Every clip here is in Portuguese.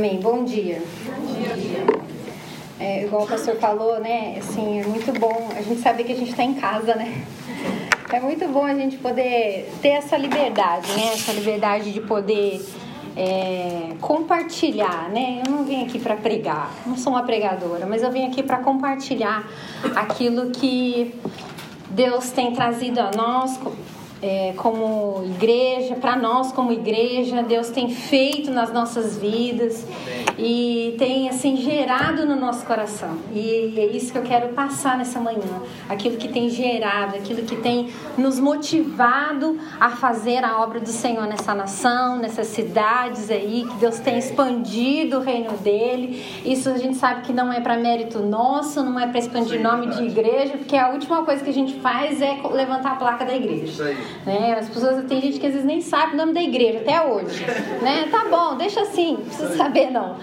Amém. Bom dia. Bom dia. É, igual o pastor falou, né? Assim, é muito bom a gente saber que a gente está em casa, né? É muito bom a gente poder ter essa liberdade, né? Essa liberdade de poder é, compartilhar, né? Eu não vim aqui para pregar, não sou uma pregadora, mas eu vim aqui para compartilhar aquilo que Deus tem trazido a nós é, como igreja, para nós como igreja, Deus tem feito nas nossas vidas e tem assim gerado no nosso coração. E é isso que eu quero passar nessa manhã, aquilo que tem gerado, aquilo que tem nos motivado a fazer a obra do Senhor nessa nação, nessas cidades aí, que Deus tem expandido o reino dele. Isso a gente sabe que não é para mérito nosso, não é para expandir nome de igreja, porque a última coisa que a gente faz é levantar a placa da igreja. Né? As pessoas tem gente que às vezes nem sabe o nome da igreja até hoje, né? Tá bom, deixa assim, não precisa saber não.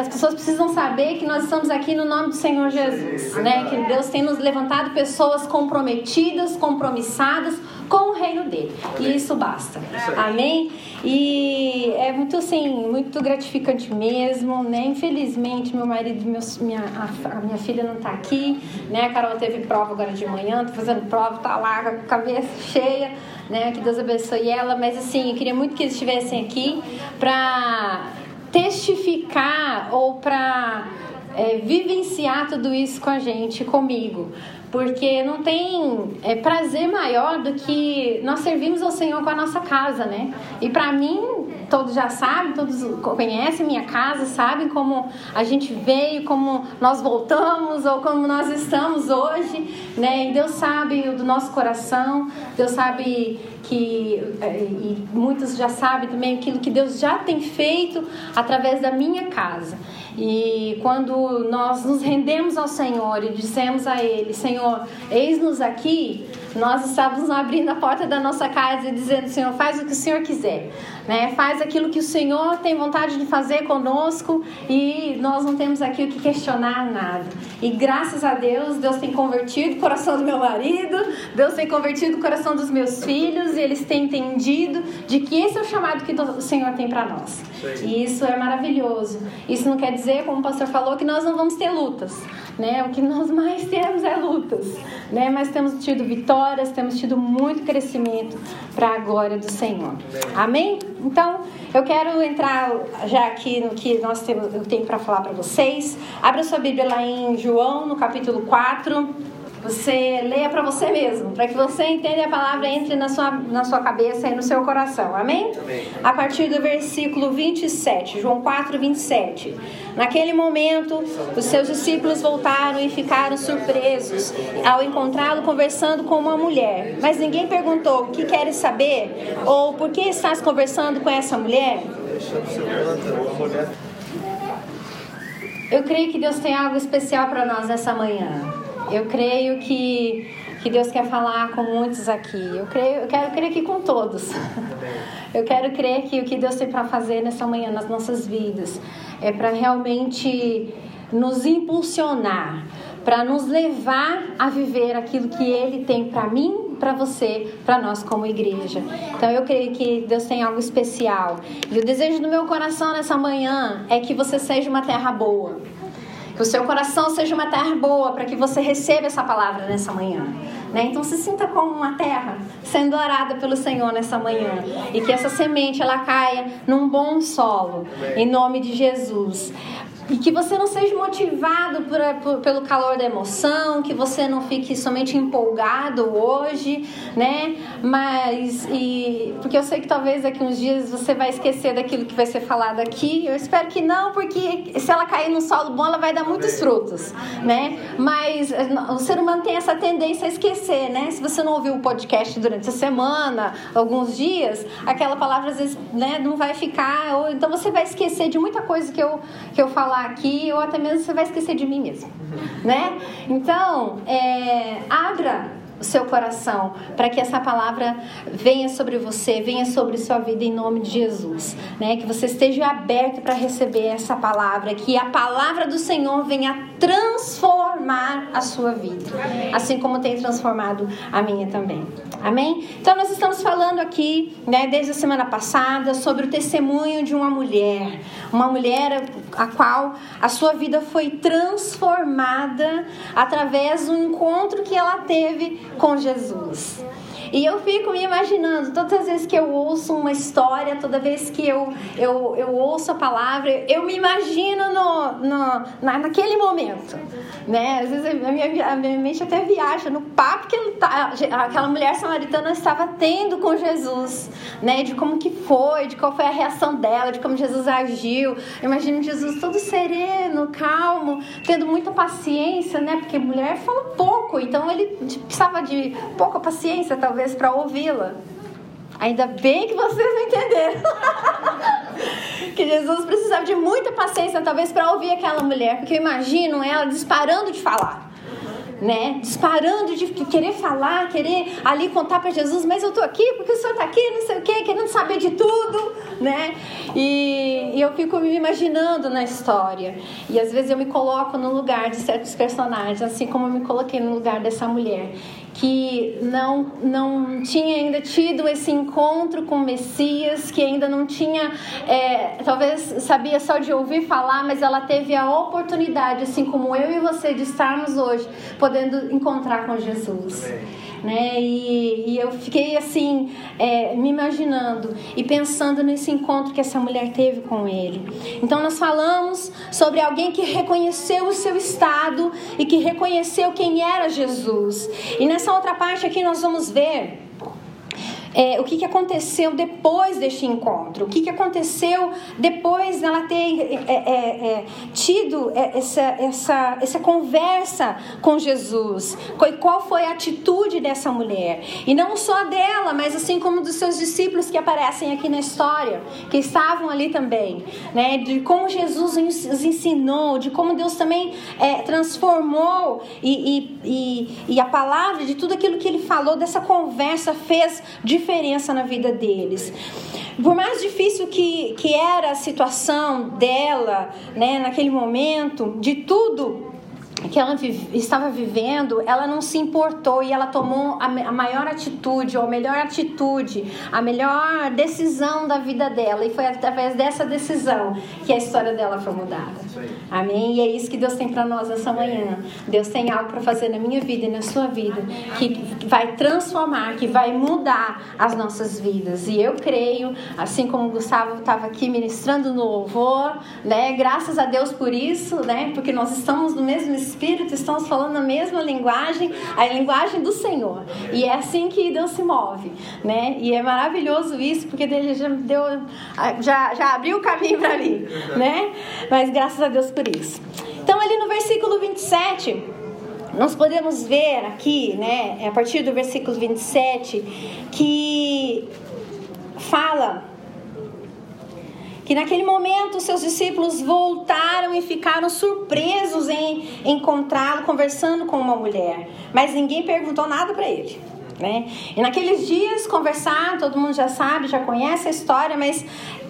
As pessoas precisam saber que nós estamos aqui no nome do Senhor Jesus, né? Que Deus tem nos levantado pessoas comprometidas, compromissadas com o reino dele. E isso basta. Amém? E é muito assim, muito gratificante mesmo, né? Infelizmente, meu marido, minha, a, a, minha filha não tá aqui, né? A Carol teve prova agora de manhã, tá fazendo prova, tá lá com a cabeça cheia, né? Que Deus abençoe ela, mas assim, eu queria muito que eles estivessem aqui para testificar ou para é, vivenciar tudo isso com a gente, comigo. Porque não tem é, prazer maior do que nós servimos ao Senhor com a nossa casa, né? E para mim, todos já sabem, todos conhecem minha casa, sabem como a gente veio, como nós voltamos ou como nós estamos hoje, né? E Deus sabe do nosso coração, Deus sabe que é, e muitos já sabem também aquilo que Deus já tem feito através da minha casa. E quando nós nos rendemos ao Senhor e dissemos a Ele, Senhor, eis-nos aqui, nós estávamos abrindo a porta da nossa casa e dizendo, Senhor, faz o que o Senhor quiser, né? Faz aquilo que o Senhor tem vontade de fazer conosco e nós não temos aqui o que questionar nada. E graças a Deus, Deus tem convertido o coração do meu marido, Deus tem convertido o coração dos meus filhos e eles têm entendido de que esse é o chamado que o Senhor tem para nós. E isso é maravilhoso. Isso não quer dizer, como o pastor falou, que nós não vamos ter lutas, né? O que nós mais temos é lutas, né? Mas temos tido vitórias, temos tido muito crescimento para a glória do Senhor. Amém? Então, eu quero entrar já aqui no que nós temos, eu tenho para falar para vocês. Abra sua Bíblia lá em João, no capítulo 4 você leia para você mesmo, para que você entenda a palavra entre na sua, na sua cabeça e no seu coração. Amém? Amém? A partir do versículo 27, João 4, 27. Naquele momento, os seus discípulos voltaram e ficaram surpresos ao encontrá-lo conversando com uma mulher. Mas ninguém perguntou: o que queres saber? Ou por que estás conversando com essa mulher? Eu creio que Deus tem algo especial para nós nessa manhã. Eu creio que, que Deus quer falar com muitos aqui. Eu, creio, eu quero crer que com todos. Eu quero crer que o que Deus tem para fazer nessa manhã nas nossas vidas é para realmente nos impulsionar, para nos levar a viver aquilo que Ele tem para mim, para você, para nós como igreja. Então eu creio que Deus tem algo especial. E o desejo do meu coração nessa manhã é que você seja uma terra boa que o seu coração seja uma terra boa para que você receba essa palavra nessa manhã. Né? Então se sinta como uma terra sendo arada pelo Senhor nessa manhã e que essa semente ela caia num bom solo em nome de Jesus. E que você não seja motivado por, por, pelo calor da emoção, que você não fique somente empolgado hoje, né? Mas e porque eu sei que talvez daqui uns dias você vai esquecer daquilo que vai ser falado aqui. Eu espero que não, porque se ela cair no solo bom, ela vai dar muitos frutos, né? Mas o ser humano tem essa tendência a esquecer, né? Se você não ouviu o podcast durante a semana, alguns dias, aquela palavra às vezes, né, não vai ficar, ou então você vai esquecer de muita coisa que eu que eu falar aqui, ou até mesmo você vai esquecer de mim mesmo, né? Então, é, abra o seu coração, para que essa palavra venha sobre você, venha sobre sua vida em nome de Jesus, né? Que você esteja aberto para receber essa palavra, que a palavra do Senhor venha transformar a sua vida, assim como tem transformado a minha também. Amém? Então nós estamos falando aqui, né, desde a semana passada, sobre o testemunho de uma mulher, uma mulher a qual a sua vida foi transformada através do encontro que ela teve com Jesus. E eu fico me imaginando, todas as vezes que eu ouço uma história, toda vez que eu, eu, eu ouço a palavra, eu me imagino no, no, na, naquele momento. Né? Às vezes a minha, a minha mente até viaja no papo que tá, aquela mulher samaritana estava tendo com Jesus, né? de como que foi, de qual foi a reação dela, de como Jesus agiu. Eu imagino Jesus todo sereno, calmo, tendo muita paciência, né? porque mulher fala pouco, então ele precisava de pouca paciência, talvez talvez para ouvi-la. Ainda bem que vocês não entenderam. que Jesus precisava de muita paciência, talvez, para ouvir aquela mulher, porque eu imagino ela disparando de falar né? Disparando de querer falar, querer ali contar para Jesus, mas eu tô aqui porque o senhor tá aqui, não sei o quê, querendo saber de tudo, né? E, e, eu fico me imaginando na história. E às vezes eu me coloco no lugar de certos personagens, assim como eu me coloquei no lugar dessa mulher que não, não tinha ainda tido esse encontro com o Messias, que ainda não tinha, é, talvez sabia só de ouvir falar, mas ela teve a oportunidade, assim como eu e você, de estarmos hoje podendo encontrar com Jesus. Né? E, e, eu fiquei assim, é, me imaginando e pensando nesse encontro que essa mulher teve com ele. Então, nós falamos sobre alguém que reconheceu o seu estado e que reconheceu quem era Jesus. E nessa outra parte aqui, nós vamos ver é, o que, que aconteceu depois deste encontro, o que, que aconteceu depois dela ter é, é, é tido é, essa, essa, essa conversa com Jesus, qual foi a atitude dessa mulher, e não só dela, mas assim como dos seus discípulos que aparecem aqui na história, que estavam ali também, né, de como Jesus os ensinou, de como Deus também é, transformou e, e, e, e a palavra, de tudo aquilo que ele falou, dessa conversa fez de diferença na vida deles. Por mais difícil que, que era a situação dela, né, naquele momento, de tudo que ela estava vivendo, ela não se importou e ela tomou a, maior atitude, ou a melhor atitude, a melhor decisão da vida dela. E foi através dessa decisão que a história dela foi mudada. Amém? E é isso que Deus tem para nós essa manhã. Deus tem algo para fazer na minha vida e na sua vida que vai transformar, que vai mudar as nossas vidas. E eu creio, assim como o Gustavo estava aqui ministrando no louvor, né? Graças a Deus por isso, né? Porque nós estamos no mesmo Espírito, estamos falando a mesma linguagem, a linguagem do Senhor. E é assim que Deus se move, né? E é maravilhoso isso, porque ele já deu, já, já abriu o caminho para mim, né? Mas graças a Deus por isso. Então, ali no versículo 27, nós podemos ver aqui, né, a partir do versículo 27, que fala que naquele momento seus discípulos voltaram e ficaram surpresos em encontrá-lo conversando com uma mulher, mas ninguém perguntou nada para ele. Né? E naqueles dias conversar, todo mundo já sabe, já conhece a história, mas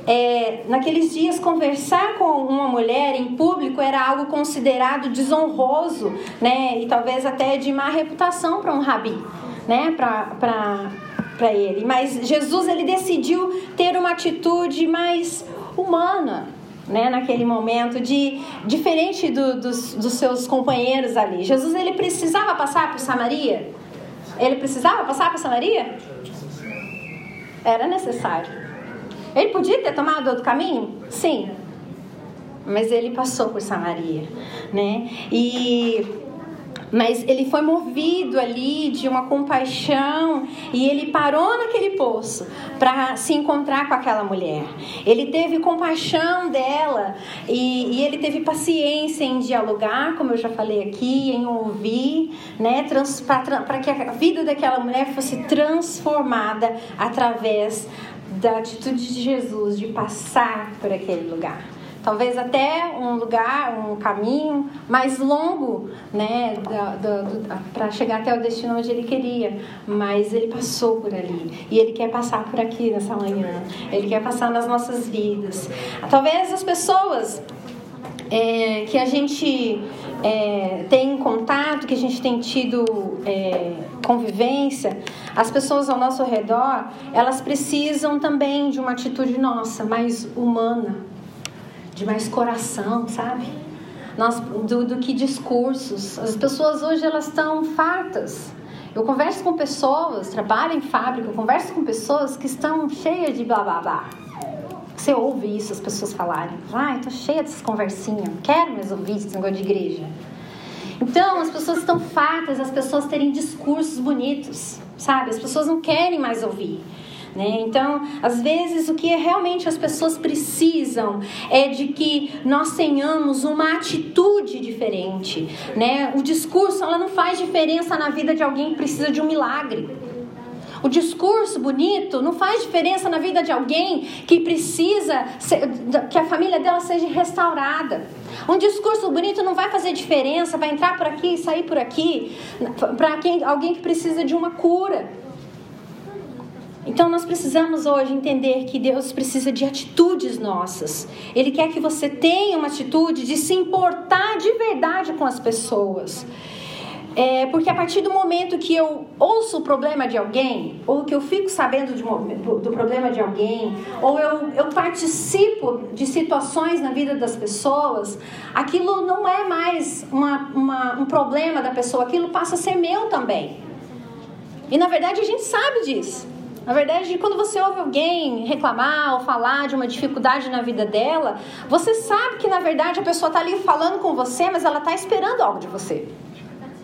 é, naqueles dias conversar com uma mulher em público era algo considerado desonroso, né? E talvez até de má reputação para um rabi, né? Para para ele. Mas Jesus ele decidiu ter uma atitude mais humana, né, naquele momento, de diferente do, dos, dos seus companheiros ali. Jesus ele precisava passar por Samaria? Ele precisava passar por Samaria? Era necessário. Ele podia ter tomado outro caminho? Sim. mas ele passou por Samaria, né? E mas ele foi movido ali de uma compaixão e ele parou naquele poço para se encontrar com aquela mulher. Ele teve compaixão dela e, e ele teve paciência em dialogar, como eu já falei aqui, em ouvir, né, para que a vida daquela mulher fosse transformada através da atitude de Jesus de passar por aquele lugar talvez até um lugar, um caminho mais longo, né, para chegar até o destino onde ele queria. Mas ele passou por ali e ele quer passar por aqui nessa manhã. Ele quer passar nas nossas vidas. Talvez as pessoas é, que a gente é, tem contato, que a gente tem tido é, convivência, as pessoas ao nosso redor, elas precisam também de uma atitude nossa, mais humana de mais coração, sabe? Nós, do, do que discursos. As pessoas hoje elas estão fartas. Eu converso com pessoas, trabalho em fábrica, eu converso com pessoas que estão cheias de blá blá blá. Você ouve isso, as pessoas falarem. Ai, tô cheia dessas conversinhas, não quero mais ouvir esse negócio de igreja. Então, as pessoas estão fartas, as pessoas terem discursos bonitos, sabe? As pessoas não querem mais ouvir. Né? Então, às vezes, o que realmente as pessoas precisam é de que nós tenhamos uma atitude diferente. Né? O discurso ela não faz diferença na vida de alguém que precisa de um milagre. O discurso bonito não faz diferença na vida de alguém que precisa que a família dela seja restaurada. Um discurso bonito não vai fazer diferença, vai entrar por aqui e sair por aqui para alguém que precisa de uma cura. Então nós precisamos hoje entender que Deus precisa de atitudes nossas. Ele quer que você tenha uma atitude de se importar de verdade com as pessoas. É, porque a partir do momento que eu ouço o problema de alguém, ou que eu fico sabendo de, do, problema de alguém, ou eu, eu participo de situações na vida das pessoas, aquilo não é mais uma, uma, um problema da pessoa, aquilo passa a ser meu também. E na verdade a gente sabe disso. Na verdade, quando você ouve alguém reclamar ou falar de uma dificuldade na vida dela, você sabe que na verdade a pessoa está ali falando com você, mas ela está esperando algo de você.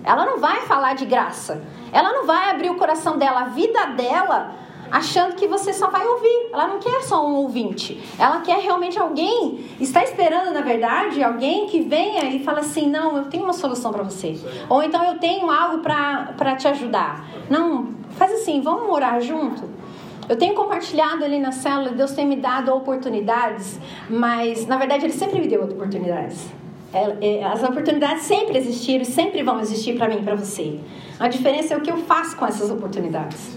Ela não vai falar de graça. Ela não vai abrir o coração dela, a vida dela, achando que você só vai ouvir. Ela não quer só um ouvinte. Ela quer realmente alguém, está esperando, na verdade, alguém que venha e fala assim: não, eu tenho uma solução para você. Ou então eu tenho algo para te ajudar. Não, Faz assim, vamos orar junto? Eu tenho compartilhado ali na célula, Deus tem me dado oportunidades, mas na verdade Ele sempre me deu oportunidades. É, é, as oportunidades sempre existiram e sempre vão existir para mim e para você. A diferença é o que eu faço com essas oportunidades.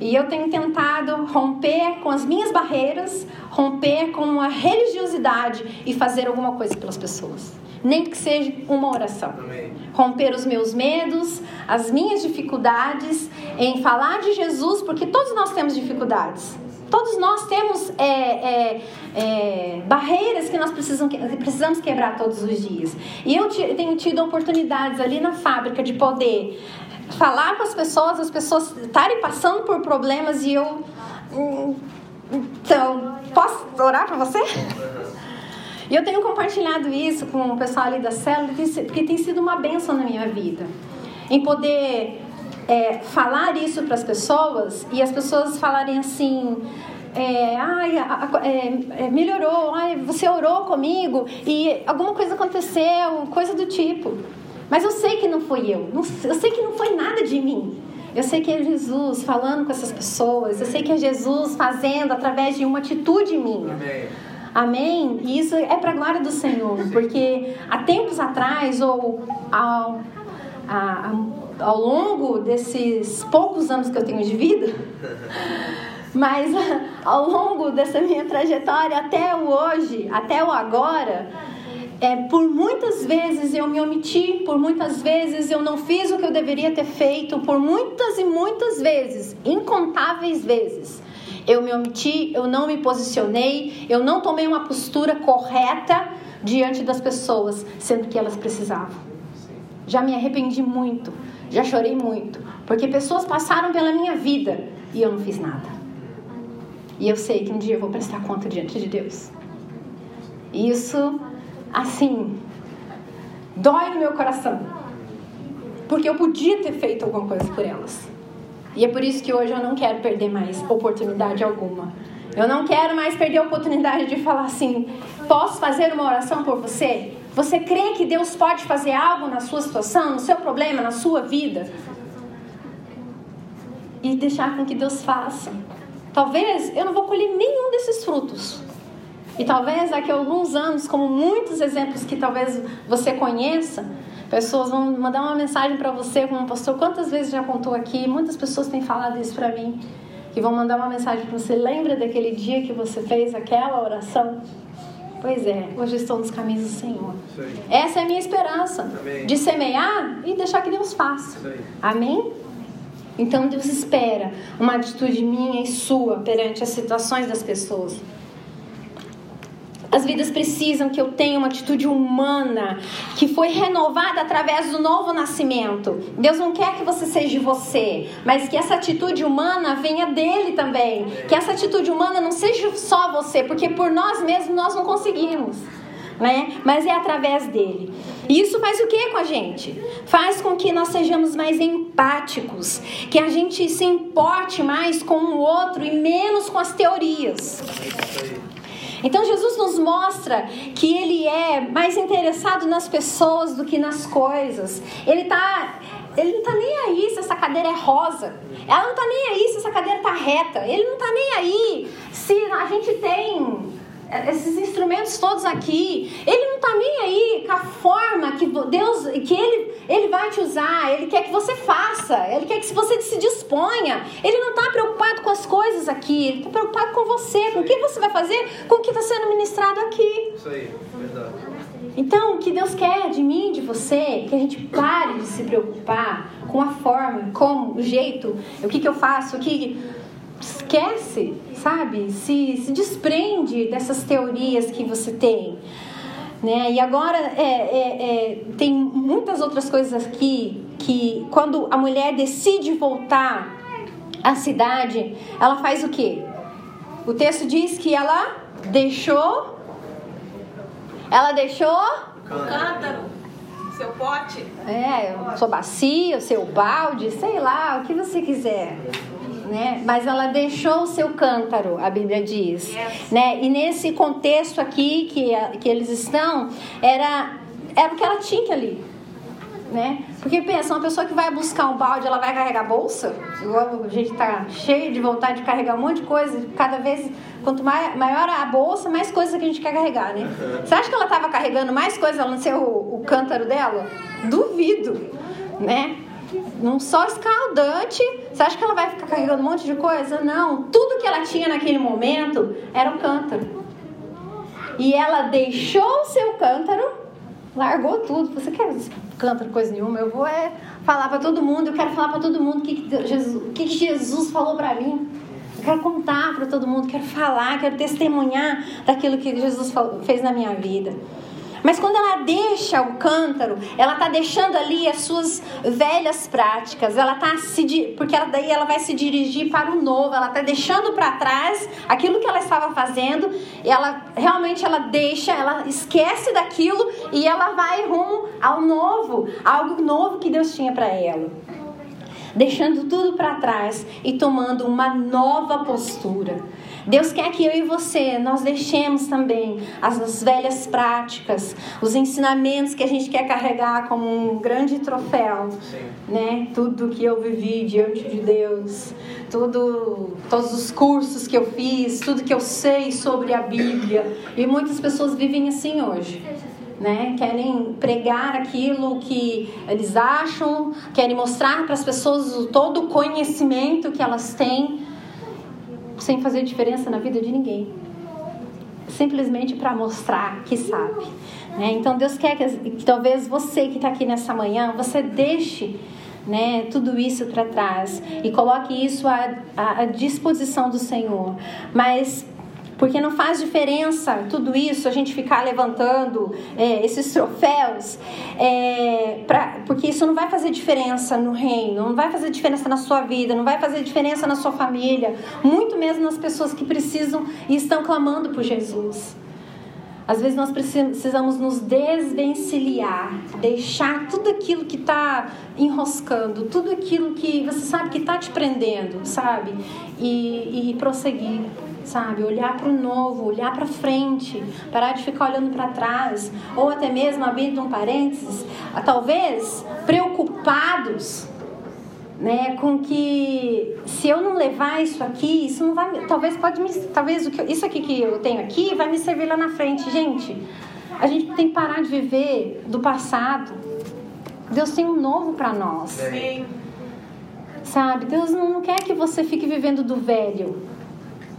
E eu tenho tentado romper com as minhas barreiras, romper com a religiosidade e fazer alguma coisa pelas pessoas nem que seja uma oração. Amém. Romper os meus medos, as minhas dificuldades em falar de Jesus, porque todos nós temos dificuldades. Todos nós temos é, é, é, barreiras que nós precisamos, precisamos quebrar todos os dias. E eu tenho tido oportunidades ali na fábrica de poder falar com as pessoas, as pessoas estarem passando por problemas e eu. Hum, então, posso orar para você? E eu tenho compartilhado isso com o pessoal ali da célula, porque tem sido uma benção na minha vida. Em poder é, falar isso para as pessoas e as pessoas falarem assim. É, ai, é, é, melhorou, ai, você orou comigo e alguma coisa aconteceu, coisa do tipo. Mas eu sei que não foi eu, eu sei que não foi nada de mim. Eu sei que é Jesus falando com essas pessoas, eu sei que é Jesus fazendo através de uma atitude minha. Amém. Amém? E isso é para a glória do Senhor, porque há tempos atrás, ou ao, a, ao longo desses poucos anos que eu tenho de vida, mas ao longo dessa minha trajetória até o hoje, até o agora, é, por muitas vezes eu me omiti, por muitas vezes eu não fiz o que eu deveria ter feito, por muitas e muitas vezes, incontáveis vezes, eu me omiti, eu não me posicionei, eu não tomei uma postura correta diante das pessoas, sendo que elas precisavam. Já me arrependi muito, já chorei muito, porque pessoas passaram pela minha vida e eu não fiz nada. E eu sei que um dia eu vou prestar conta diante de Deus. Isso assim, dói no meu coração. Porque eu podia ter feito alguma coisa por elas. E é por isso que hoje eu não quero perder mais oportunidade alguma. Eu não quero mais perder a oportunidade de falar assim: posso fazer uma oração por você? Você crê que Deus pode fazer algo na sua situação, no seu problema, na sua vida? E deixar com que Deus faça. Talvez eu não vou colher nenhum desses frutos. E talvez daqui a alguns anos, como muitos exemplos que talvez você conheça, pessoas vão mandar uma mensagem para você, como pastor, quantas vezes já contou aqui, muitas pessoas têm falado isso para mim, que vão mandar uma mensagem para você, lembra daquele dia que você fez aquela oração? Pois é, hoje estou nos caminhos do Senhor. Essa é a minha esperança, Amém. de semear e deixar que Deus faça. Amém? Então Deus espera uma atitude minha e sua perante as situações das pessoas. As vidas precisam que eu tenha uma atitude humana que foi renovada através do novo nascimento. Deus não quer que você seja você, mas que essa atitude humana venha dele também. Que essa atitude humana não seja só você, porque por nós mesmos nós não conseguimos. Né? Mas é através dele. E isso faz o que com a gente? Faz com que nós sejamos mais empáticos, que a gente se importe mais com o outro e menos com as teorias. Então Jesus nos mostra que ele é mais interessado nas pessoas do que nas coisas. Ele tá ele não tá nem aí se essa cadeira é rosa. Ela não tá nem aí se essa cadeira tá reta. Ele não tá nem aí se a gente tem esses instrumentos todos aqui. Ele não está nem aí com a forma que Deus, que ele, ele vai te usar. Ele quer que você faça. Ele quer que você se disponha. Ele não está preocupado com as coisas aqui. Ele está preocupado com você, com o que você vai fazer, com o que está sendo ministrado aqui. Isso aí, verdade. Então, o que Deus quer de mim, de você, que a gente pare de se preocupar com a forma, como, o jeito, o que, que eu faço, o que esquece, sabe? Se, se desprende dessas teorias que você tem. Né? E agora é, é, é, tem muitas outras coisas aqui que quando a mulher decide voltar à cidade, ela faz o quê? O texto diz que ela deixou. Ela deixou. O cântaro. Seu pote. É, sua bacia, o seu balde, sei lá, o que você quiser né? Mas ela deixou o seu cântaro, a Bíblia diz, yes. né? E nesse contexto aqui que, que eles estão, era era o que ela tinha ali, né? Porque pensa, uma pessoa que vai buscar um balde, ela vai carregar bolsa? Igual a gente tá cheio de vontade de carregar um monte de coisa, cada vez quanto maior a bolsa, mais coisas que a gente quer carregar, né? Você acha que ela estava carregando mais coisas ela não ser o, o cântaro dela? Duvido, né? Num sol escaldante. Você acha que ela vai ficar carregando um monte de coisa? Não. Tudo que ela tinha naquele momento era o cântaro. E ela deixou o seu cântaro, largou tudo. Você quer cântaro, coisa nenhuma? Eu vou é falar para todo mundo. Eu quero falar para todo mundo o que, que, Jesus, que, que Jesus falou para mim. Eu quero contar para todo mundo, quero falar, quero testemunhar daquilo que Jesus fez na minha vida. Mas quando ela deixa o cântaro, ela está deixando ali as suas velhas práticas. Ela tá se porque ela, daí ela vai se dirigir para o novo. Ela está deixando para trás aquilo que ela estava fazendo. E ela realmente ela deixa, ela esquece daquilo e ela vai rumo ao novo, algo novo que Deus tinha para ela deixando tudo para trás e tomando uma nova postura. Deus quer que eu e você nós deixemos também as velhas práticas, os ensinamentos que a gente quer carregar como um grande troféu, Sim. né? Tudo que eu vivi diante de Deus, tudo, todos os cursos que eu fiz, tudo que eu sei sobre a Bíblia. E muitas pessoas vivem assim hoje. Né? Querem pregar aquilo que eles acham, querem mostrar para as pessoas todo o conhecimento que elas têm, sem fazer diferença na vida de ninguém. Simplesmente para mostrar que sabe. Né? Então Deus quer que, que talvez você que está aqui nessa manhã, você deixe né, tudo isso para trás e coloque isso à, à disposição do Senhor. Mas porque não faz diferença tudo isso, a gente ficar levantando é, esses troféus, é, pra, porque isso não vai fazer diferença no reino, não vai fazer diferença na sua vida, não vai fazer diferença na sua família, muito mesmo nas pessoas que precisam e estão clamando por Jesus. Às vezes nós precisamos nos desvencilhar, deixar tudo aquilo que está enroscando, tudo aquilo que você sabe que está te prendendo, sabe? E, e prosseguir, sabe? Olhar para o novo, olhar para frente, parar de ficar olhando para trás, ou até mesmo abrindo um parênteses, talvez preocupados né, com que se eu não levar isso aqui, isso não vai, talvez pode me, talvez o que, isso aqui que eu tenho aqui vai me servir lá na frente, gente. A gente tem que parar de viver do passado. Deus tem um novo para nós. Sim. Sabe? Deus não quer que você fique vivendo do velho.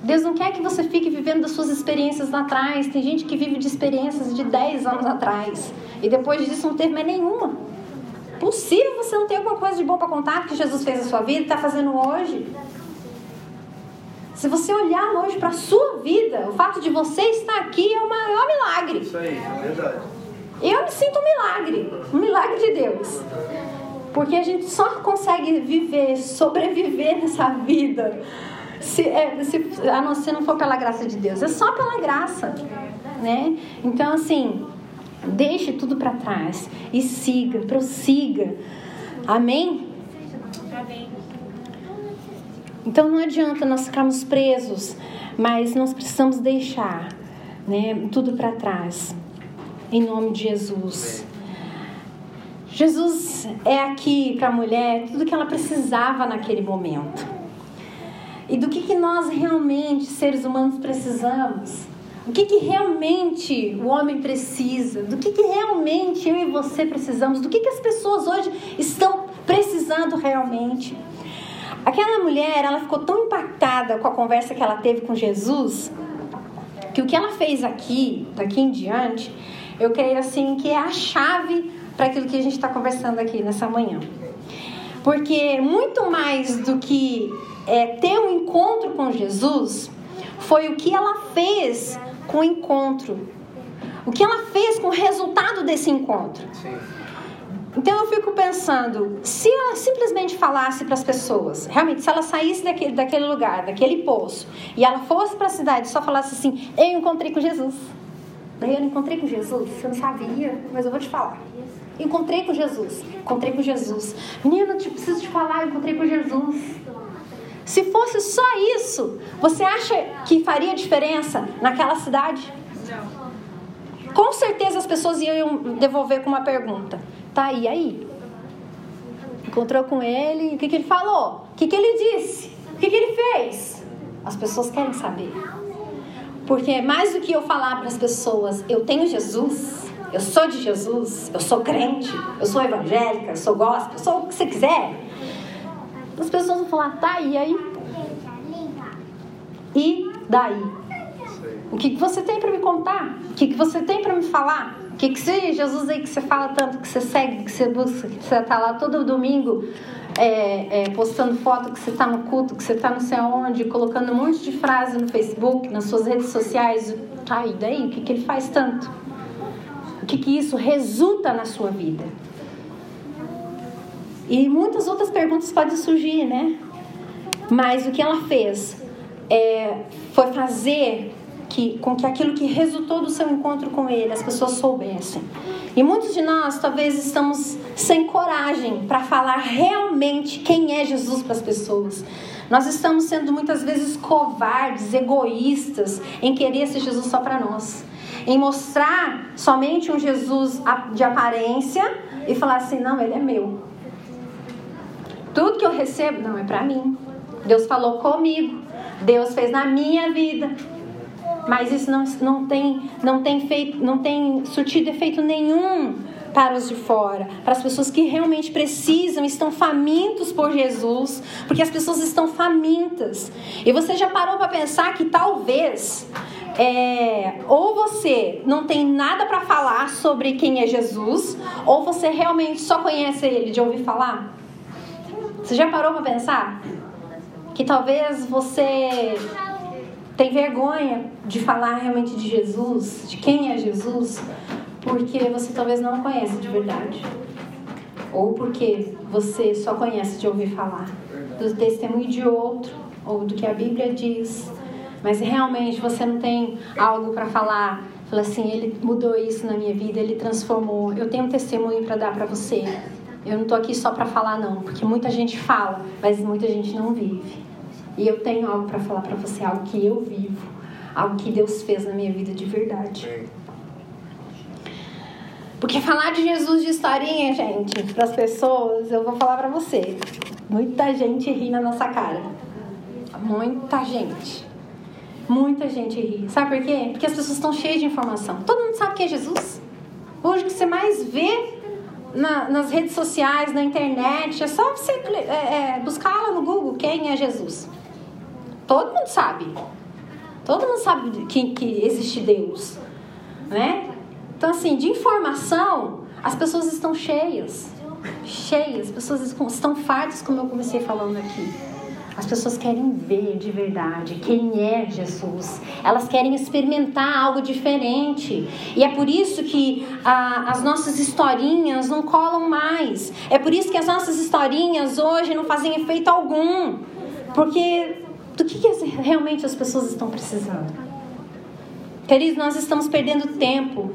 Deus não quer que você fique vivendo das suas experiências lá atrás. Tem gente que vive de experiências de 10 anos atrás e depois disso não teve mais nenhuma possível você não ter alguma coisa de bom para contar que Jesus fez na sua vida e está fazendo hoje? Se você olhar hoje para a sua vida, o fato de você estar aqui é o maior milagre. Isso aí, é verdade. Eu me sinto um milagre, um milagre de Deus. Porque a gente só consegue viver, sobreviver nessa vida, se, é, se, a não ser não for pela graça de Deus, é só pela graça, né? Então, assim, Deixe tudo para trás e siga, prossiga. Amém? Então não adianta nós ficarmos presos, mas nós precisamos deixar né, tudo para trás. Em nome de Jesus. Jesus é aqui para a mulher tudo que ela precisava naquele momento. Que nós realmente, seres humanos, precisamos? O que, que realmente o homem precisa? Do que, que realmente eu e você precisamos? Do que, que as pessoas hoje estão precisando realmente? Aquela mulher, ela ficou tão impactada com a conversa que ela teve com Jesus, que o que ela fez aqui, daqui em diante, eu creio assim que é a chave para aquilo que a gente está conversando aqui nessa manhã. Porque muito mais do que é, ter um encontro com Jesus, foi o que ela fez com o encontro. O que ela fez com o resultado desse encontro. Sim. Então eu fico pensando, se ela simplesmente falasse para as pessoas, realmente, se ela saísse daquele, daquele lugar, daquele poço, e ela fosse para a cidade e só falasse assim: Eu encontrei com Jesus. Daí eu não encontrei com Jesus, você não sabia, mas eu vou te falar. Encontrei com Jesus, encontrei com Jesus. Menina, eu preciso te falar, eu encontrei com Jesus. Se fosse só isso, você acha que faria diferença naquela cidade? Não. Com certeza as pessoas iam devolver com uma pergunta. Tá aí, aí. Encontrou com ele, o que, que ele falou? O que, que ele disse? O que, que ele fez? As pessoas querem saber. Porque mais do que eu falar para as pessoas, eu tenho Jesus, eu sou de Jesus, eu sou crente, eu sou evangélica, eu sou gospel, eu sou o que você quiser. As pessoas vão falar, tá, e aí? E daí? O que, que você tem para me contar? O que, que você tem para me falar? O que, que você, Jesus aí que você fala tanto, que você segue, que você busca, que você tá lá todo domingo é, é, postando foto que você está no culto, que você está não sei aonde, colocando um monte de frase no Facebook, nas suas redes sociais. Tá, e daí? O que, que ele faz tanto? O que, que isso resulta na sua vida? E muitas outras perguntas podem surgir, né? Mas o que ela fez é, foi fazer que, com que aquilo que resultou do seu encontro com ele, as pessoas soubessem. E muitos de nós talvez estamos sem coragem para falar realmente quem é Jesus para as pessoas. Nós estamos sendo muitas vezes covardes, egoístas em querer ser Jesus só para nós. Em mostrar somente um Jesus de aparência e falar assim: não, ele é meu. Tudo que eu recebo não é para mim. Deus falou comigo. Deus fez na minha vida. Mas isso não, não, tem, não, tem feito, não tem surtido efeito nenhum para os de fora, para as pessoas que realmente precisam, estão famintos por Jesus, porque as pessoas estão famintas. E você já parou para pensar que talvez é, ou você não tem nada para falar sobre quem é Jesus, ou você realmente só conhece ele de ouvir falar? Você já parou para pensar que talvez você tem vergonha de falar realmente de Jesus, de quem é Jesus, porque você talvez não conhece de verdade. Ou porque você só conhece de ouvir falar do testemunho de outro, ou do que a Bíblia diz, mas realmente você não tem algo para falar Fala assim, ele mudou isso na minha vida, ele transformou. Eu tenho um testemunho para dar para você. Eu não tô aqui só para falar não, porque muita gente fala, mas muita gente não vive. E eu tenho algo para falar para você, algo que eu vivo, algo que Deus fez na minha vida de verdade. Porque falar de Jesus de historinha, gente, para as pessoas, eu vou falar para você. Muita gente ri na nossa cara. Muita gente. Muita gente ri. Sabe por quê? Porque as pessoas estão cheias de informação. Todo mundo sabe quem é Jesus. Hoje o que você mais vê na, nas redes sociais, na internet, é só você é, é, buscar lá no Google quem é Jesus. Todo mundo sabe. Todo mundo sabe que, que existe Deus. Né? Então, assim, de informação, as pessoas estão cheias. Cheias. As pessoas estão fartas, como eu comecei falando aqui. As pessoas querem ver de verdade quem é Jesus. Elas querem experimentar algo diferente. E é por isso que ah, as nossas historinhas não colam mais. É por isso que as nossas historinhas hoje não fazem efeito algum. Porque do que, que realmente as pessoas estão precisando? Queridos, nós estamos perdendo tempo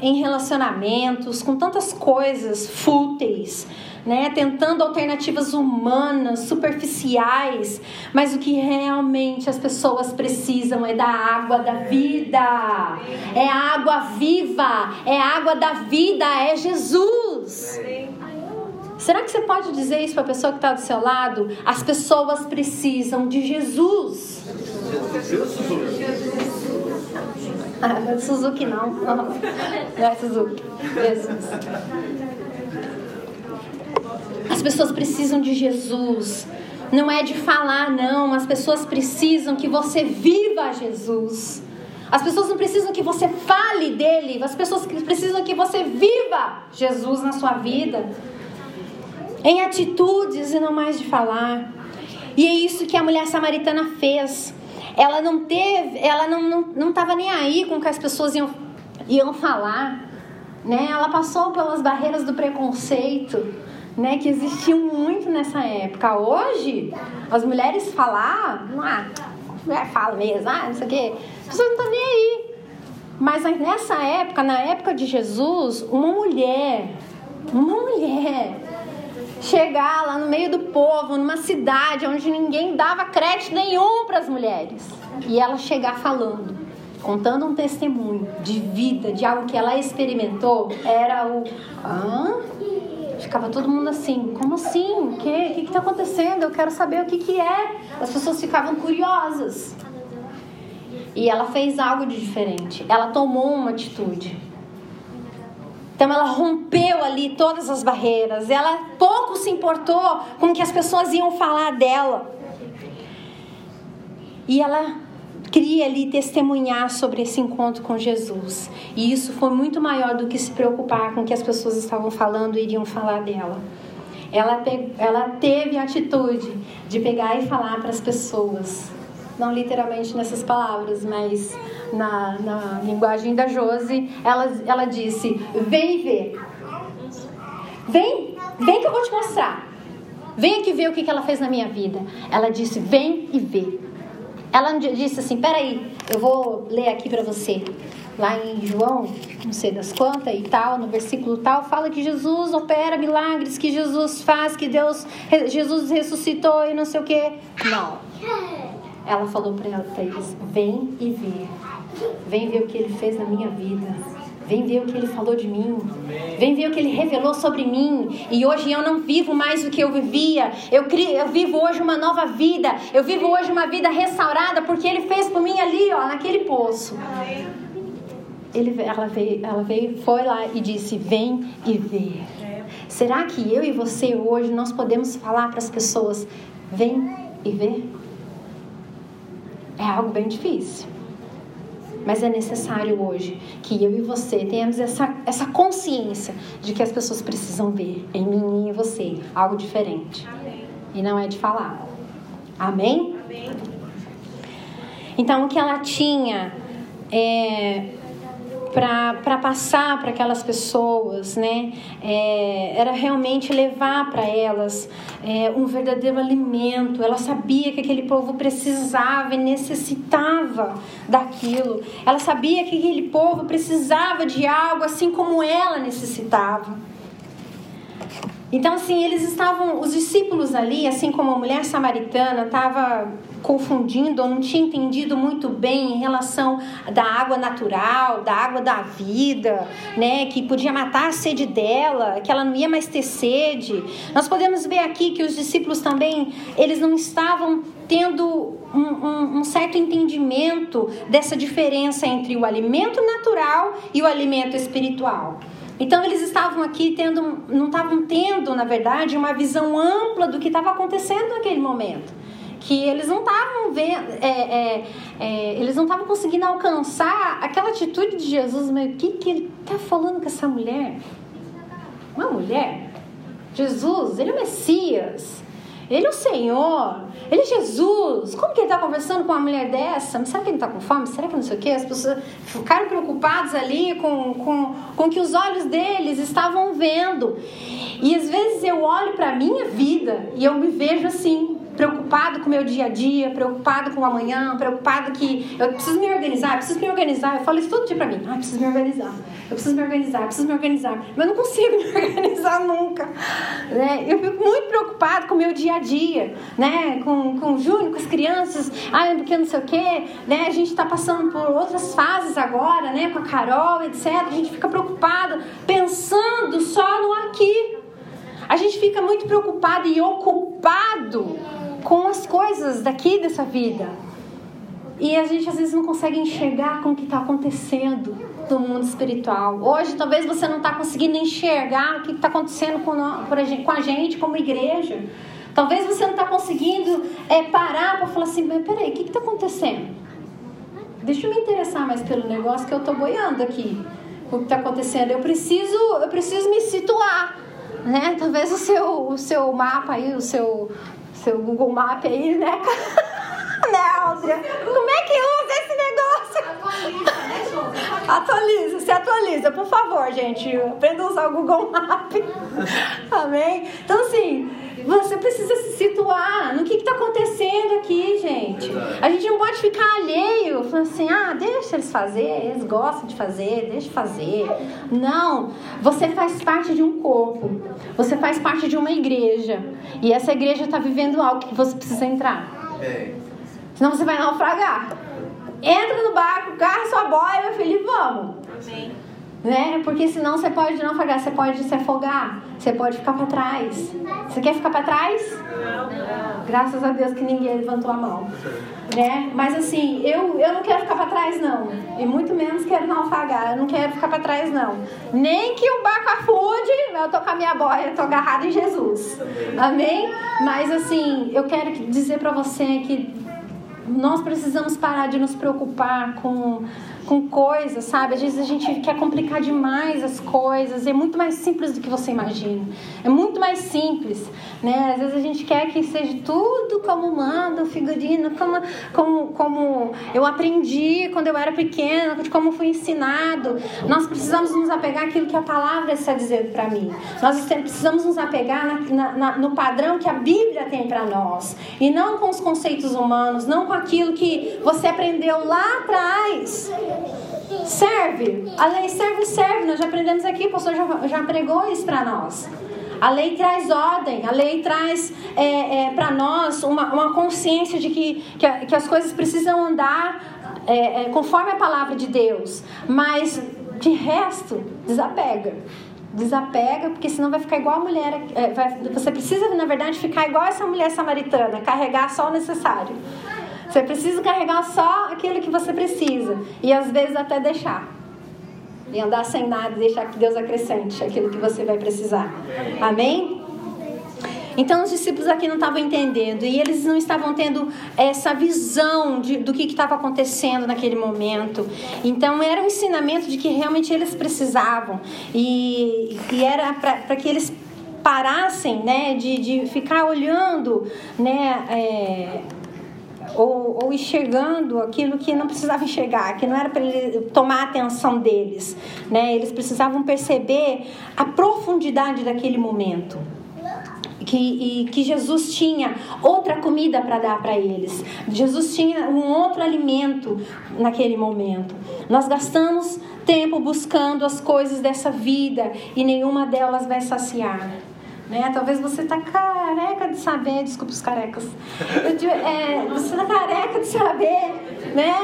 em relacionamentos, com tantas coisas fúteis, né? Tentando alternativas humanas, superficiais, mas o que realmente as pessoas precisam é da água da vida. É água viva, é água da vida, é Jesus. Será que você pode dizer isso para a pessoa que está do seu lado? As pessoas precisam de Jesus. Ah, Suzuki não. Não, é Suzuki. Jesus. As pessoas precisam de Jesus. Não é de falar, não. As pessoas precisam que você viva Jesus. As pessoas não precisam que você fale dele. As pessoas precisam que você viva Jesus na sua vida. Em atitudes e não mais de falar. E é isso que a mulher samaritana fez. Ela não teve, ela não não, não nem aí com o que as pessoas iam, iam falar, né? Ela passou pelas barreiras do preconceito, né, que existiam muito nessa época. Hoje, as mulheres falar, ah, mulher fala mesmo, ah, não sei o quê. As pessoas não estão nem aí. Mas nessa época, na época de Jesus, uma mulher, uma mulher chegar lá no meio do povo, numa cidade onde ninguém dava crédito nenhum para as mulheres, e ela chegar falando, contando um testemunho de vida, de algo que ela experimentou, era o. Hã? Ficava todo mundo assim, como assim? O que está acontecendo? Eu quero saber o que, que é. As pessoas ficavam curiosas. E ela fez algo de diferente. Ela tomou uma atitude. Então ela rompeu ali todas as barreiras. Ela pouco se importou com o que as pessoas iam falar dela. E ela queria ali testemunhar sobre esse encontro com Jesus. E isso foi muito maior do que se preocupar com o que as pessoas estavam falando e iriam falar dela. Ela, ela teve a atitude de pegar e falar para as pessoas, não literalmente nessas palavras, mas na, na linguagem da Josi, ela, ela disse: Vem ver. Vem, vem que eu vou te mostrar. Vem aqui ver o que ela fez na minha vida. Ela disse: Vem e vê. Ela disse assim: Peraí, eu vou ler aqui para você. Lá em João, não sei das quantas e tal, no versículo tal, fala que Jesus opera milagres, que Jesus faz, que Deus, Jesus ressuscitou e não sei o que. Não. Ela falou para eles: Vem e vê. Vem ver o que ele fez na minha vida. Vem ver o que ele falou de mim. Vem ver o que ele revelou sobre mim. E hoje eu não vivo mais o que eu vivia. Eu, eu vivo hoje uma nova vida. Eu vivo hoje uma vida restaurada porque ele fez por mim ali, ó, naquele poço. Ele, ela, veio, ela veio, foi lá e disse: Vem e vê. Será que eu e você hoje nós podemos falar para as pessoas: Vem e vê? É algo bem difícil. Mas é necessário hoje que eu e você tenhamos essa, essa consciência de que as pessoas precisam ver em mim e em você algo diferente. Amém. E não é de falar. Amém? Amém. Então, o que ela tinha é, para passar para aquelas pessoas, né? É, era realmente levar para elas é, um verdadeiro alimento. Ela sabia que aquele povo precisava e necessitava daquilo. Ela sabia que aquele povo precisava de algo assim como ela necessitava. Então, assim, eles estavam, os discípulos ali, assim como a mulher samaritana, estava confundindo ou não tinha entendido muito bem em relação da água natural, da água da vida, né, que podia matar a sede dela, que ela não ia mais ter sede. Nós podemos ver aqui que os discípulos também, eles não estavam tendo um, um, um, certo entendimento dessa diferença entre o alimento natural e o alimento espiritual. Então eles estavam aqui tendo, não estavam tendo, na verdade, uma visão ampla do que estava acontecendo naquele momento. Que eles não estavam vendo, é, é, é, eles não estavam conseguindo alcançar aquela atitude de Jesus, mas o que, que ele está falando com essa mulher? Uma mulher? Jesus, ele é o Messias. Ele é o Senhor, ele é Jesus. Como que ele está conversando com uma mulher dessa? Será que ele está com fome? Será que não sei o quê? As pessoas ficaram preocupadas ali com, com, com que os olhos deles estavam vendo. E às vezes eu olho para a minha vida e eu me vejo assim, preocupado com o meu dia a dia, preocupado com o amanhã, preocupado que eu preciso me organizar, preciso me organizar. Eu falo isso todo dia pra mim. Ah, preciso me organizar. Eu preciso me organizar, preciso me organizar. Mas eu não consigo me organizar nunca. Né? Eu fico muito preocupado com o meu dia a dia, né? Com, com o Júnior, com as crianças. Ah, porque não sei o quê. Né? A gente está passando por outras fases agora, né? Com a Carol, etc. A gente fica preocupado, pensando só no aqui. A gente fica muito preocupado e ocupado com as coisas daqui dessa vida. E a gente às vezes não consegue enxergar com o que está acontecendo no mundo espiritual. Hoje, talvez você não está conseguindo enxergar o que está acontecendo com, a gente como igreja. Talvez você não está conseguindo é, parar para falar assim: mas peraí, o que está acontecendo? Deixa eu me interessar mais pelo negócio que eu estou boiando aqui. O que está acontecendo? Eu preciso, eu preciso me situar. Né? Talvez o seu, o seu mapa aí, o seu, seu Google Map aí, né? né, Áudria? Como é que usa esse negócio? Atualiza? Atualiza, se atualiza, por favor, gente. Aprenda a usar o Google Map. Amém? Então, assim, você precisa se situar no que está acontecendo aqui, gente. A gente não pode ficar alheio, falando assim, ah, deixa eles fazer, eles gostam de fazer, deixa fazer. Não, você faz parte de um corpo, você faz parte de uma igreja. E essa igreja está vivendo algo que você precisa entrar. Senão você vai naufragar. Entra no barco, carra sua boia, meu filho, e vamos. Amém né? Porque senão você pode não afogar, você pode se afogar, você pode ficar para trás. Você quer ficar para trás? Não. Graças a Deus que ninguém levantou a mão, né? Mas assim, eu, eu não quero ficar para trás não, e muito menos quero não afogar. Eu não quero ficar para trás não. Nem que o barco afunde, eu tô com a minha boia, eu tô agarrada em Jesus. Amém? Mas assim, eu quero dizer para você que nós precisamos parar de nos preocupar com com coisas, sabe? Às vezes a gente quer complicar demais as coisas. É muito mais simples do que você imagina. É muito mais simples, né? Às vezes a gente quer que seja tudo como manda o figurino, como, como, como eu aprendi quando eu era pequena, como fui ensinado. Nós precisamos nos apegar àquilo que a palavra está dizendo para mim. Nós precisamos nos apegar na, na, no padrão que a Bíblia tem para nós. E não com os conceitos humanos, não com aquilo que você aprendeu lá atrás. Serve. A lei serve, serve. Nós já aprendemos aqui, o pastor já, já pregou isso para nós. A lei traz ordem, a lei traz é, é, para nós uma, uma consciência de que, que, que, as coisas precisam andar é, é, conforme a palavra de Deus. Mas de resto, desapega. Desapega, porque senão vai ficar igual a mulher. É, vai, você precisa, na verdade, ficar igual essa mulher samaritana, carregar só o necessário. Você precisa carregar só aquilo que você precisa. E às vezes até deixar. E andar sem nada deixar que Deus acrescente aquilo que você vai precisar. Amém? Então os discípulos aqui não estavam entendendo e eles não estavam tendo essa visão de, do que estava acontecendo naquele momento. Então era um ensinamento de que realmente eles precisavam e, e era para que eles parassem né, de, de ficar olhando né, é, ou, ou enxergando aquilo que não precisava enxergar, que não era para tomar a atenção deles. Né? Eles precisavam perceber a profundidade daquele momento. Que, que Jesus tinha outra comida para dar para eles. Jesus tinha um outro alimento naquele momento. Nós gastamos tempo buscando as coisas dessa vida e nenhuma delas vai saciar. Né? Talvez você está careca de saber, desculpa os carecas. Eu, é, você está careca de saber, né?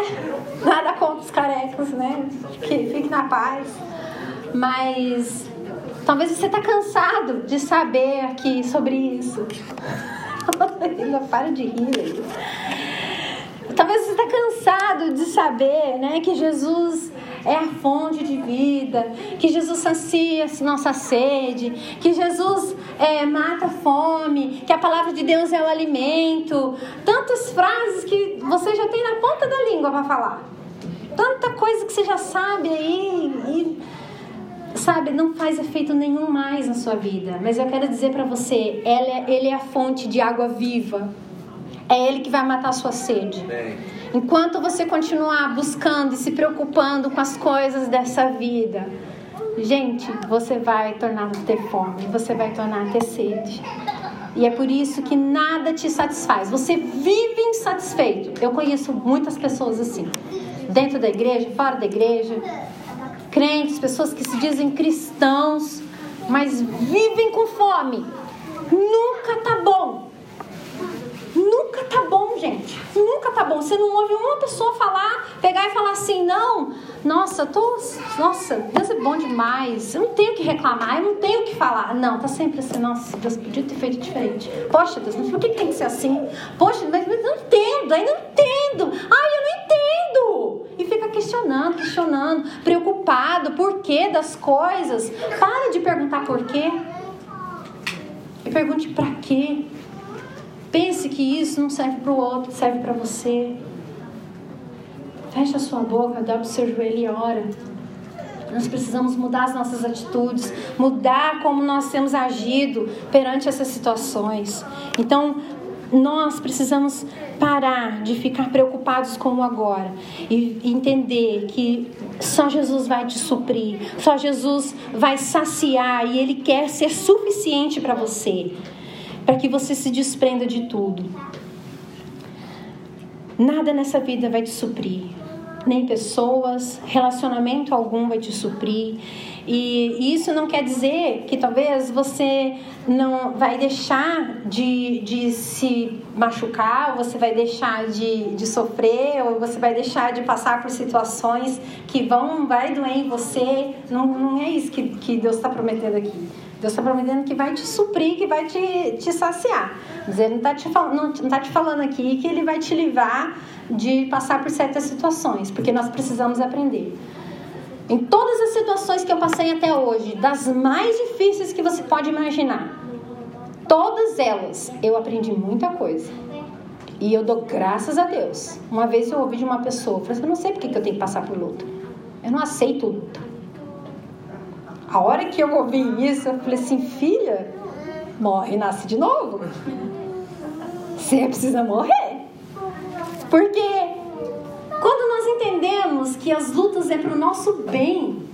Nada contra os carecas, né? Fique, fique na paz. Mas talvez você está cansado de saber aqui sobre isso. Ainda para de rir. Talvez você está cansado de saber, né, que Jesus é a fonte de vida, que Jesus sacia nossa sede, que Jesus é, mata a fome, que a palavra de Deus é o alimento. Tantas frases que você já tem na ponta da língua para falar. Tanta coisa que você já sabe aí e sabe, não faz efeito nenhum mais na sua vida. Mas eu quero dizer para você, é, ele é a fonte de água viva. É ele que vai matar a sua sede. Bem. Enquanto você continuar buscando e se preocupando com as coisas dessa vida, gente, você vai tornar ter fome, você vai tornar ter sede. E é por isso que nada te satisfaz. Você vive insatisfeito. Eu conheço muitas pessoas assim, dentro da igreja, fora da igreja, crentes, pessoas que se dizem cristãos, mas vivem com fome. Nunca tá bom. Nunca tá bom, gente. Nunca tá bom. Você não ouve uma pessoa falar, pegar e falar assim, não, nossa, tô. Nossa, Deus é bom demais. Eu não tenho que reclamar, eu não tenho que falar. Não, tá sempre assim, nossa, Deus podia ter feito diferente. Poxa, Deus, por que tem que ser assim? Poxa, mas, mas não entendo, ainda não entendo. Ai, eu não entendo. E fica questionando, questionando, preocupado, por que das coisas. Para de perguntar por quê. E pergunte para quê. Pense que isso não serve para o outro, serve para você. Feche a sua boca, dobra o seu joelho e ora. Nós precisamos mudar as nossas atitudes, mudar como nós temos agido perante essas situações. Então, nós precisamos parar de ficar preocupados com o agora e entender que só Jesus vai te suprir, só Jesus vai saciar e Ele quer ser suficiente para você para que você se desprenda de tudo. Nada nessa vida vai te suprir, nem pessoas, relacionamento algum vai te suprir. E isso não quer dizer que talvez você não vai deixar de, de se machucar, ou você vai deixar de, de sofrer, ou você vai deixar de passar por situações que vão, vai doer em você. Não, não é isso que, que Deus está prometendo aqui. Deus está prometendo que vai te suprir, que vai te, te saciar. Mas Ele não está te, não, não tá te falando aqui que Ele vai te livrar de passar por certas situações, porque nós precisamos aprender. Em todas as situações que eu passei até hoje, das mais difíceis que você pode imaginar, todas elas eu aprendi muita coisa. E eu dou graças a Deus. Uma vez eu ouvi de uma pessoa, eu falei assim, eu não sei porque que eu tenho que passar por luto. Eu não aceito luto. A hora que eu ouvi isso, eu falei assim, filha, morre e nasce de novo. Você precisa morrer. Porque quando nós entendemos que as lutas é para o nosso bem,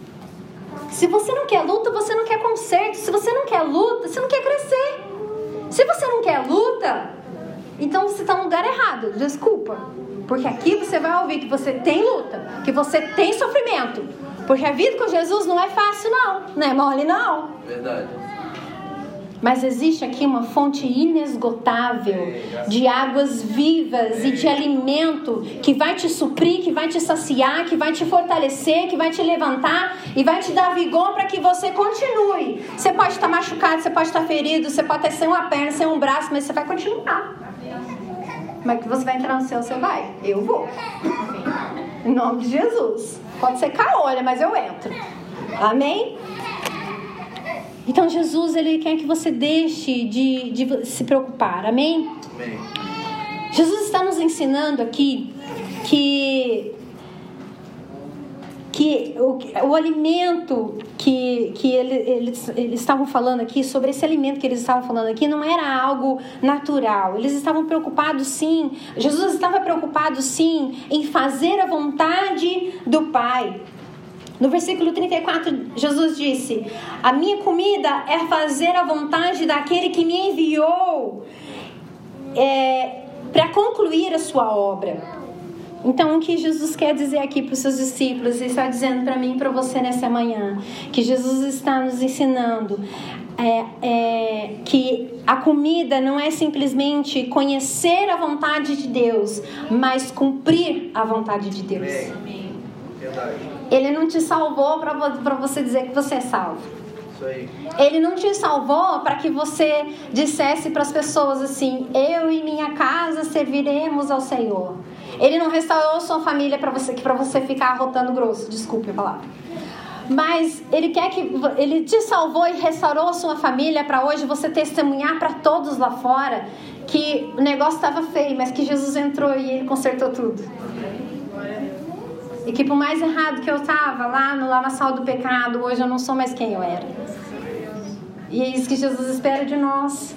se você não quer luta, você não quer conserto. Se você não quer luta, você não quer crescer. Se você não quer luta, então você está no lugar errado. Desculpa. Porque aqui você vai ouvir que você tem luta, que você tem sofrimento, porque a vida com Jesus não é fácil, não. Não é mole, não. Verdade. Mas existe aqui uma fonte inesgotável de águas vivas e de alimento que vai te suprir, que vai te saciar, que vai te fortalecer, que vai te levantar e vai te dar vigor para que você continue. Você pode estar machucado, você pode estar ferido, você pode ter sem uma perna, sem um braço, mas você vai continuar. Mas que você vai entrar no céu, você vai. Eu vou. Em nome de Jesus. Pode ser caolha, mas eu entro. Amém? Então Jesus ele quer que você deixe de, de se preocupar. Amém? Amém? Jesus está nos ensinando aqui que que o, o alimento que, que ele, eles, eles estavam falando aqui, sobre esse alimento que eles estavam falando aqui, não era algo natural. Eles estavam preocupados sim, Jesus estava preocupado sim em fazer a vontade do Pai. No versículo 34, Jesus disse: A minha comida é fazer a vontade daquele que me enviou é, para concluir a sua obra. Então, o que Jesus quer dizer aqui para os seus discípulos, e está dizendo para mim e para você nessa manhã, que Jesus está nos ensinando é, é, que a comida não é simplesmente conhecer a vontade de Deus, mas cumprir a vontade de Deus. Ele não te salvou para você dizer que você é salvo. Ele não te salvou para que você dissesse para as pessoas assim: Eu e minha casa serviremos ao Senhor. Ele não restaurou sua família para você, para você ficar arrotando grosso, desculpe a palavra. Mas ele quer que ele te salvou e restaurou a sua família para hoje você testemunhar para todos lá fora que o negócio estava feio, mas que Jesus entrou e ele consertou tudo. E que por mais errado que eu estava lá no lamaçal do pecado, hoje eu não sou mais quem eu era. E é isso que Jesus espera de nós.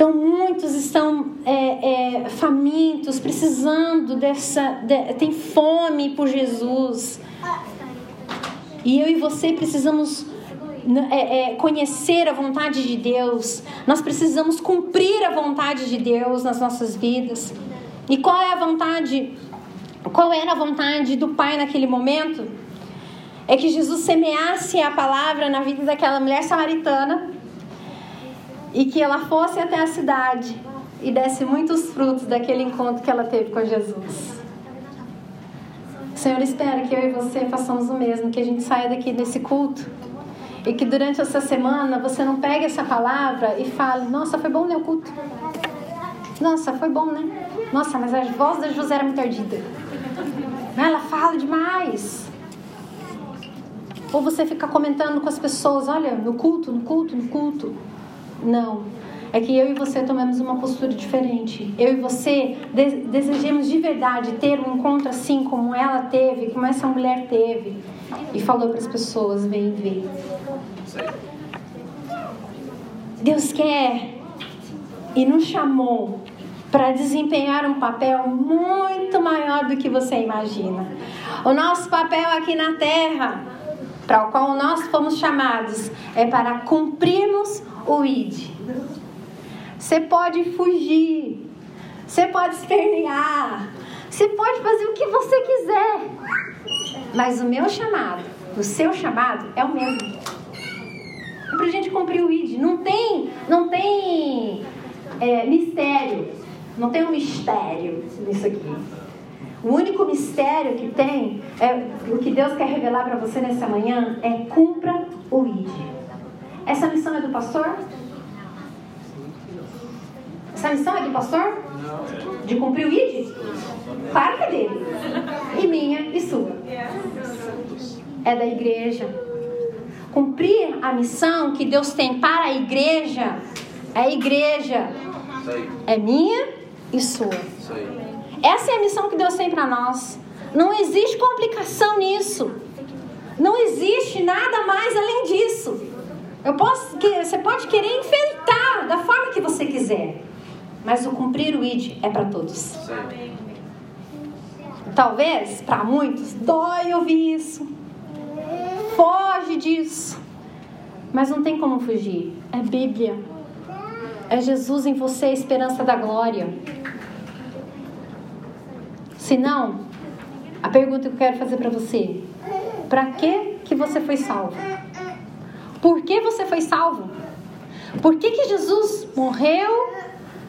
Então, muitos estão é, é, famintos, precisando dessa. De, tem fome por Jesus. E eu e você precisamos né, é, é, conhecer a vontade de Deus. Nós precisamos cumprir a vontade de Deus nas nossas vidas. E qual é a vontade? Qual era a vontade do Pai naquele momento? É que Jesus semeasse a palavra na vida daquela mulher samaritana e que ela fosse até a cidade e desse muitos frutos daquele encontro que ela teve com Jesus. Senhor espera que eu e você façamos o mesmo, que a gente saia daqui desse culto e que durante essa semana você não pegue essa palavra e fale: Nossa, foi bom né, o culto? Nossa, foi bom, né? Nossa, mas a voz da José era muito ardida. Ela fala demais. Ou você fica comentando com as pessoas: Olha, no culto, no culto, no culto. Não. É que eu e você tomamos uma postura diferente. Eu e você de desejamos de verdade ter um encontro assim como ela teve, como essa mulher teve. E falou para as pessoas: vem ver. Deus quer e nos chamou para desempenhar um papel muito maior do que você imagina. O nosso papel aqui na terra, para o qual nós fomos chamados, é para cumprirmos o id. Você pode fugir, você pode espernear, você pode fazer o que você quiser. Mas o meu chamado, o seu chamado é o mesmo. É pra gente cumprir o id. Não tem, não tem é, mistério. Não tem um mistério nisso aqui. O único mistério que tem, é o que Deus quer revelar para você nessa manhã, é cumpra o id. Essa missão é do pastor? Essa missão é do pastor? De cumprir o ID? Claro que é dele. E minha e sua. É da igreja. Cumprir a missão que Deus tem para a igreja. É a igreja. É minha e sua. Essa é a missão que Deus tem para nós. Não existe complicação nisso. Não existe nada mais além disso. Eu posso, você pode querer enfeitar da forma que você quiser, mas o cumprir o ID é para todos. Talvez para muitos dói ouvir isso, foge disso, mas não tem como fugir. É Bíblia, é Jesus em você, a esperança da glória. Se não, a pergunta que eu quero fazer para você: para que que você foi salvo? Por que você foi salvo? Por que, que Jesus morreu,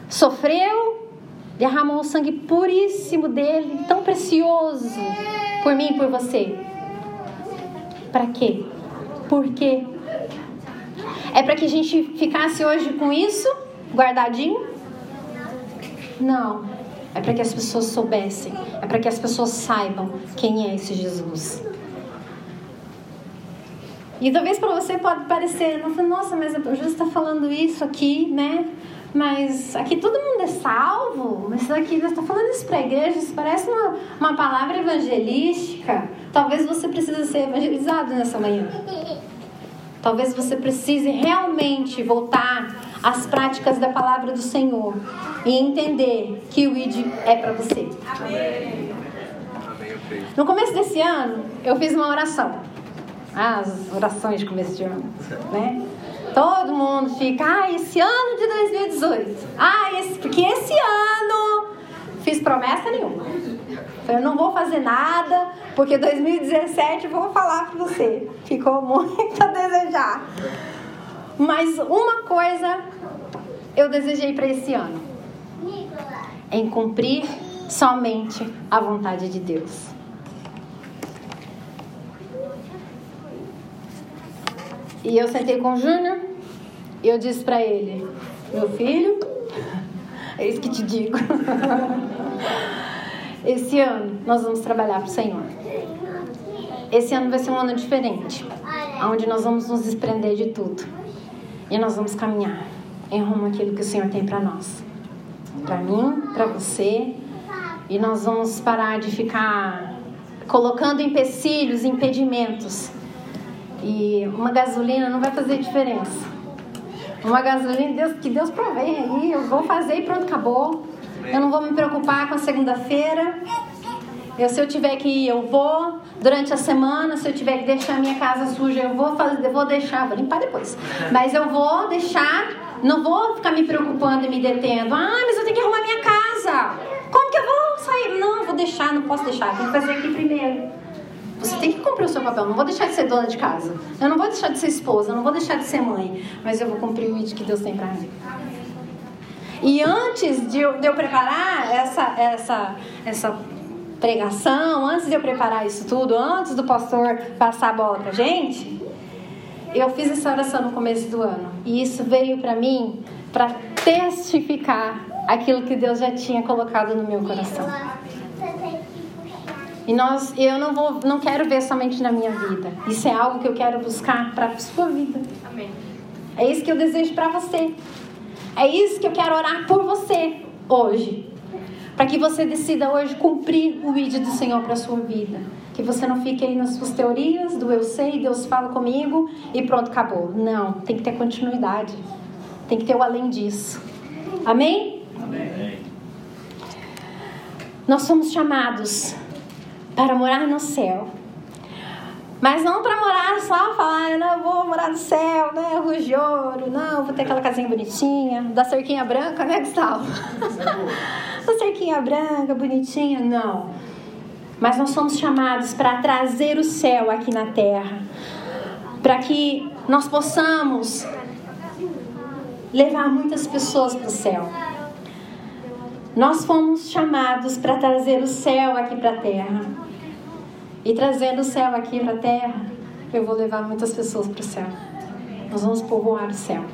sofreu, derramou o sangue puríssimo dele, tão precioso, por mim e por você? Para quê? Por quê? É para que a gente ficasse hoje com isso guardadinho? Não. É para que as pessoas soubessem. É para que as pessoas saibam quem é esse Jesus. E talvez para você pode parecer, nossa, mas o Jesus está falando isso aqui, né? mas aqui todo mundo é salvo. Mas aqui, você está falando isso para a igreja, isso parece uma, uma palavra evangelística. Talvez você precise ser evangelizado nessa manhã. Talvez você precise realmente voltar às práticas da palavra do Senhor e entender que o ID é para você. Amém. No começo desse ano, eu fiz uma oração. As orações de começo de ano, né? Todo mundo fica, ah, esse ano de 2018. Ah, esse, porque esse ano fiz promessa nenhuma. Eu não vou fazer nada, porque 2017 vou falar para você. Ficou muito a desejar. Mas uma coisa eu desejei para esse ano: em cumprir somente a vontade de Deus. E eu sentei com o Júnior e eu disse para ele: Meu filho, é isso que te digo. Esse ano nós vamos trabalhar para o Senhor. Esse ano vai ser um ano diferente, onde nós vamos nos desprender de tudo e nós vamos caminhar em rumo àquilo que o Senhor tem para nós, para mim, para você, e nós vamos parar de ficar colocando empecilhos, impedimentos e uma gasolina não vai fazer diferença. Uma gasolina, Deus, que Deus provém aí, eu vou fazer e pronto, acabou. Eu não vou me preocupar com a segunda-feira. Eu, se eu tiver que ir, eu vou. Durante a semana, se eu tiver que deixar minha casa suja, eu vou fazer, eu vou deixar, vou limpar depois. Mas eu vou deixar, não vou ficar me preocupando e me detendo. Ah, mas eu tenho que arrumar minha casa. Como que eu vou sair? Não, vou deixar, não posso deixar. Tem que fazer aqui primeiro. Você tem que cumprir o seu papel. Não vou deixar de ser dona de casa. Eu não vou deixar de ser esposa. Eu não vou deixar de ser mãe. Mas eu vou cumprir o ID que Deus tem para mim. E antes de eu, de eu preparar essa, essa, essa pregação, antes de eu preparar isso tudo, antes do pastor passar a bola pra gente, eu fiz essa oração no começo do ano. E isso veio para mim para testificar aquilo que Deus já tinha colocado no meu coração. E nós, eu não vou, não quero ver somente na minha vida. Isso é algo que eu quero buscar para a sua vida. Amém. É isso que eu desejo para você. É isso que eu quero orar por você hoje. Para que você decida hoje cumprir o vídeo do Senhor para a sua vida. Que você não fique aí nas suas teorias do eu sei, Deus fala comigo e pronto, acabou. Não, tem que ter continuidade. Tem que ter o além disso. Amém? Amém. Nós somos chamados para morar no céu. Mas não para morar só, falar, não, vou morar no céu, né, rua de ouro, não, vou ter aquela casinha bonitinha, da cerquinha branca, né, Gustavo? da cerquinha branca, bonitinha, não. Mas nós somos chamados para trazer o céu aqui na terra, para que nós possamos levar muitas pessoas para o céu. Nós fomos chamados para trazer o céu aqui para a terra. E trazendo o céu aqui para a terra, eu vou levar muitas pessoas para o céu. Nós vamos povoar o céu.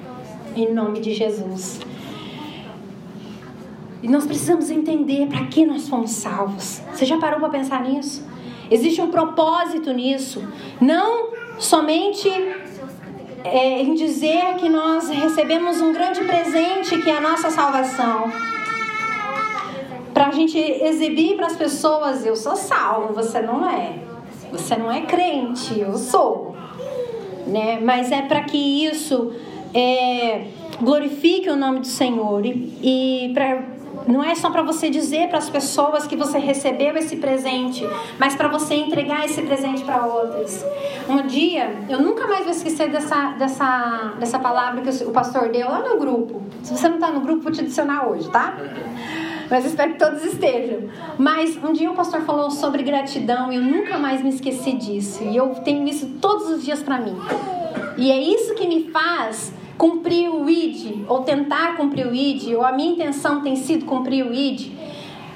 Em nome de Jesus. E nós precisamos entender para que nós fomos salvos. Você já parou para pensar nisso? Existe um propósito nisso. Não somente é, em dizer que nós recebemos um grande presente que é a nossa salvação para a gente exibir para as pessoas: eu sou salvo, você não é. Você não é crente, eu sou. Né? Mas é para que isso é, glorifique o nome do Senhor e, e pra, não é só para você dizer para as pessoas que você recebeu esse presente, mas para você entregar esse presente para outras. Um dia, eu nunca mais vou esquecer dessa, dessa, dessa palavra que o pastor deu lá no grupo. Se você não está no grupo, vou te adicionar hoje, tá? Mas espero que todos estejam. Mas um dia o pastor falou sobre gratidão e eu nunca mais me esqueci disso. E eu tenho isso todos os dias para mim. E é isso que me faz cumprir o ID, ou tentar cumprir o ID, ou a minha intenção tem sido cumprir o ID,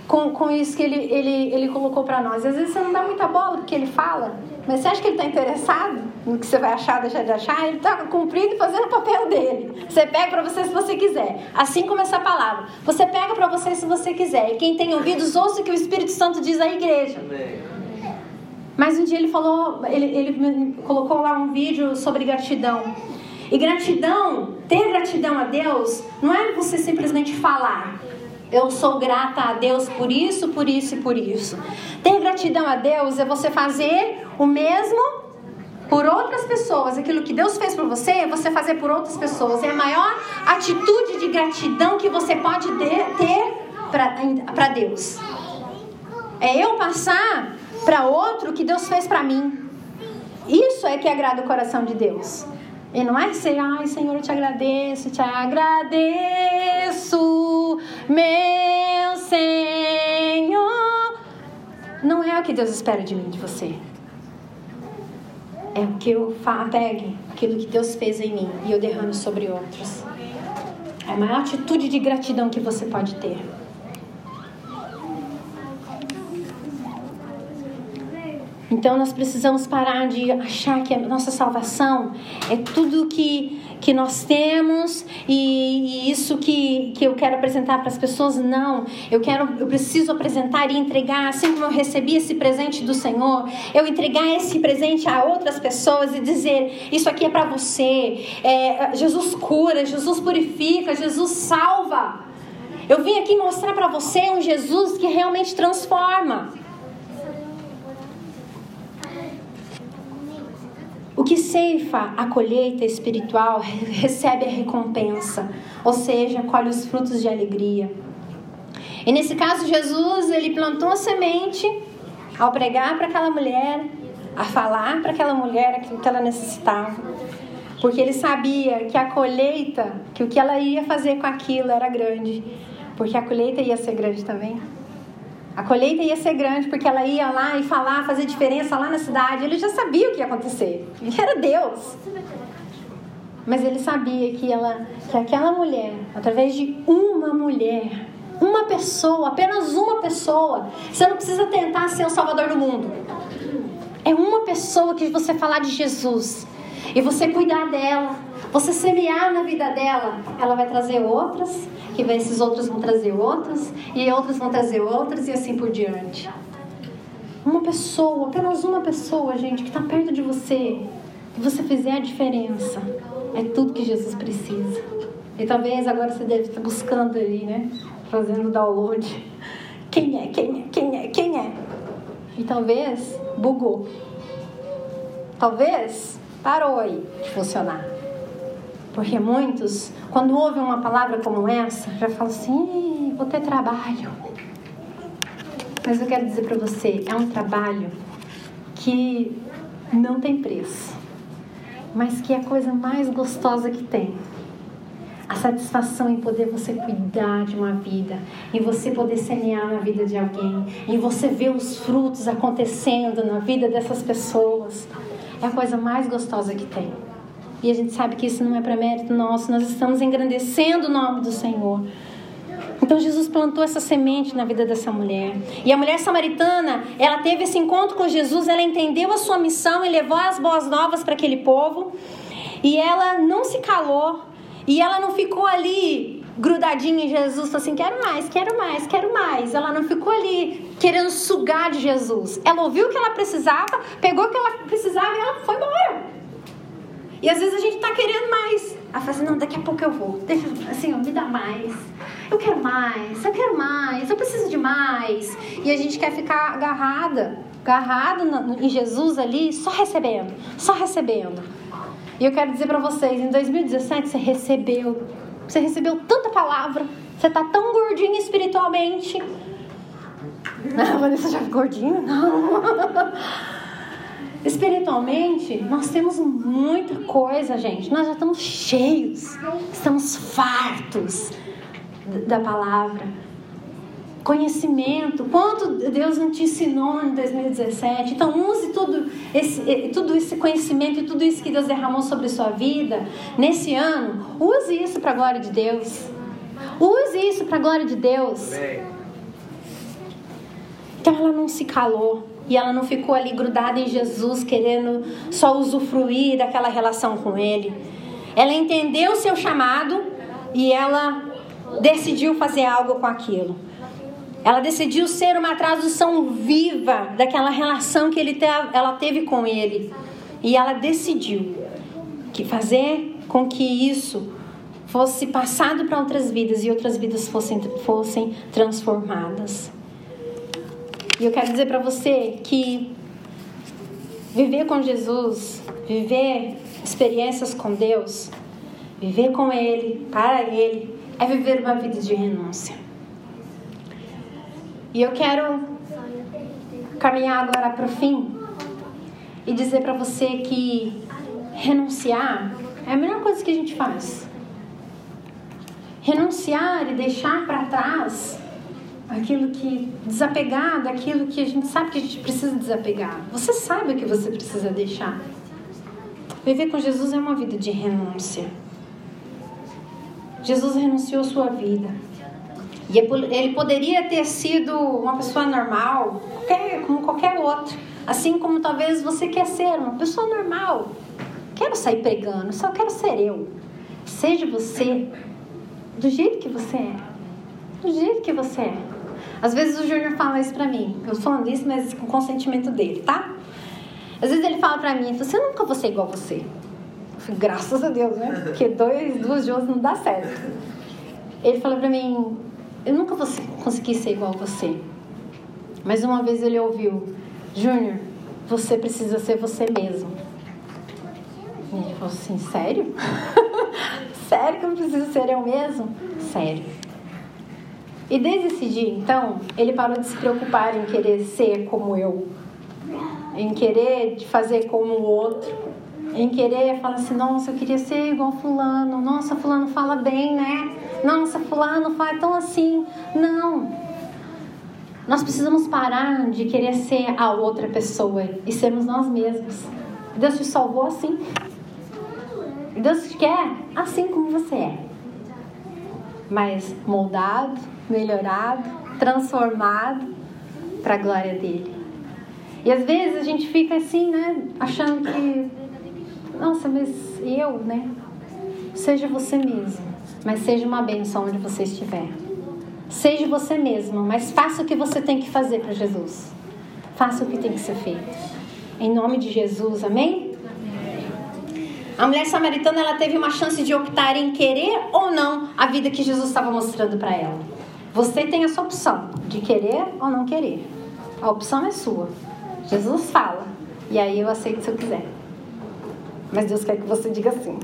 com, com isso que ele, ele, ele colocou para nós. Às vezes você não dá muita bola porque ele fala, mas você acha que ele está interessado no que você vai achar, deixar de achar? Ele está cumprindo e fazendo o papel dele. Você pega para você se você quiser. Assim como essa palavra. Você pega para você se você quiser. E quem tem ouvidos, ouça o que o Espírito Santo diz à igreja. Mas um dia ele falou, ele, ele colocou lá um vídeo sobre gratidão. E gratidão, ter gratidão a Deus, não é você simplesmente falar. Eu sou grata a Deus por isso, por isso e por isso. Ter gratidão a Deus é você fazer o mesmo por outras pessoas. Aquilo que Deus fez por você, é você fazer por outras pessoas. É a maior atitude de gratidão que você pode ter para Deus. É eu passar para outro o que Deus fez para mim. Isso é que agrada o coração de Deus. E não é ser, ai Senhor, eu te agradeço, te agradeço, meu Senhor. Não é o que Deus espera de mim, de você. É o que eu pegue, aquilo que Deus fez em mim e eu derramo sobre outros. É a maior atitude de gratidão que você pode ter. Então nós precisamos parar de achar que a nossa salvação é tudo que, que nós temos e, e isso que, que eu quero apresentar para as pessoas. Não, eu quero, eu preciso apresentar e entregar, assim como eu recebi esse presente do Senhor, eu entregar esse presente a outras pessoas e dizer: Isso aqui é para você. É, Jesus cura, Jesus purifica, Jesus salva. Eu vim aqui mostrar para você um Jesus que realmente transforma. O que ceifa a colheita espiritual recebe a recompensa, ou seja, colhe os frutos de alegria. E nesse caso, Jesus ele plantou a semente ao pregar para aquela mulher, a falar para aquela mulher aquilo que ela necessitava, porque ele sabia que a colheita, que o que ela ia fazer com aquilo era grande, porque a colheita ia ser grande também. A colheita ia ser grande porque ela ia lá e falar, fazer diferença lá na cidade. Ele já sabia o que ia acontecer. Ele era Deus. Mas ele sabia que, ela, que aquela mulher, através de uma mulher, uma pessoa, apenas uma pessoa, você não precisa tentar ser o salvador do mundo. É uma pessoa que você falar de Jesus e você cuidar dela, você semear na vida dela, ela vai trazer outras, que esses outros vão trazer outras, e outros vão trazer outras, e assim por diante. Uma pessoa, apenas uma pessoa, gente, que está perto de você, que você fizer a diferença, é tudo que Jesus precisa. E talvez agora você deve estar buscando ali, né? Fazendo download. Quem é? Quem é? Quem é? Quem é? E talvez bugou. Talvez parou aí de funcionar. Porque muitos, quando ouvem uma palavra como essa, já falam assim: vou ter trabalho. Mas eu quero dizer para você: é um trabalho que não tem preço, mas que é a coisa mais gostosa que tem. A satisfação em poder você cuidar de uma vida, em você poder semear na vida de alguém, em você ver os frutos acontecendo na vida dessas pessoas, é a coisa mais gostosa que tem. E a gente sabe que isso não é para mérito nosso, nós estamos engrandecendo o nome do Senhor. Então Jesus plantou essa semente na vida dessa mulher. E a mulher samaritana, ela teve esse encontro com Jesus, ela entendeu a sua missão e levou as boas novas para aquele povo. E ela não se calou. E ela não ficou ali grudadinha em Jesus, assim, quero mais, quero mais, quero mais. Ela não ficou ali querendo sugar de Jesus. Ela ouviu o que ela precisava, pegou o que ela precisava e ela foi embora. E às vezes a gente tá querendo mais. Ela fala assim, não, daqui a pouco eu vou. Deixa, assim, me dá mais. Eu quero mais, eu quero mais, eu preciso de mais. E a gente quer ficar agarrada, agarrado em Jesus ali, só recebendo, só recebendo. E eu quero dizer para vocês, em 2017 você recebeu, você recebeu tanta palavra, você tá tão gordinho espiritualmente. Não, Vanessa já ficou gordinha? Não. Espiritualmente, nós temos muita coisa, gente. Nós já estamos cheios, estamos fartos da palavra. Conhecimento, quanto Deus não te ensinou em 2017. Então, use tudo esse, tudo esse conhecimento e tudo isso que Deus derramou sobre a sua vida nesse ano. Use isso para a glória de Deus. Use isso para a glória de Deus. Então, ela não se calou. E ela não ficou ali grudada em Jesus, querendo só usufruir daquela relação com Ele. Ela entendeu o seu chamado e ela decidiu fazer algo com aquilo. Ela decidiu ser uma tradução viva daquela relação que ele te, ela teve com ele. E ela decidiu que fazer com que isso fosse passado para outras vidas e outras vidas fossem, fossem transformadas. E eu quero dizer para você que viver com Jesus, viver experiências com Deus, viver com Ele, para Ele, é viver uma vida de renúncia. E eu quero caminhar agora para o fim e dizer para você que renunciar é a melhor coisa que a gente faz. Renunciar e deixar para trás aquilo que desapegar daquilo que a gente sabe que a gente precisa desapegar. Você sabe o que você precisa deixar. Viver com Jesus é uma vida de renúncia. Jesus renunciou sua vida. E é ele poderia ter sido uma pessoa normal, qualquer, como qualquer outro. Assim como talvez você quer ser uma pessoa normal. Quero sair pregando, só quero ser eu. Seja você do jeito que você é. Do jeito que você é. Às vezes o Júnior fala isso pra mim. Eu tô falando isso, mas com consentimento dele, tá? Às vezes ele fala pra mim, você nunca vou ser igual a você. Eu graças a Deus, né? Porque dois, duas de não dá certo. Ele fala pra mim, eu nunca vou conseguir ser igual a você. Mas uma vez ele ouviu, Júnior, você precisa ser você mesmo. E ele falou assim, sério? sério que eu preciso ser eu mesmo? Sério. E desde esse dia, então, ele parou de se preocupar em querer ser como eu, em querer fazer como o outro, em querer falar assim, nossa, eu queria ser igual fulano, nossa, fulano fala bem, né? Nossa, fulano fala tão assim. Não. Nós precisamos parar de querer ser a outra pessoa e sermos nós mesmos. Deus te salvou assim. Deus te quer assim como você é. Mas moldado, melhorado, transformado para a glória dele. E às vezes a gente fica assim, né, achando que nossa, mas eu, né? Seja você mesmo, mas seja uma bênção onde você estiver. Seja você mesmo, mas faça o que você tem que fazer para Jesus. Faça o que tem que ser feito. Em nome de Jesus, amém? A mulher samaritana ela teve uma chance de optar em querer ou não a vida que Jesus estava mostrando para ela. Você tem a sua opção de querer ou não querer. A opção é sua. Jesus fala. E aí eu aceito se eu quiser. Mas Deus quer que você diga assim.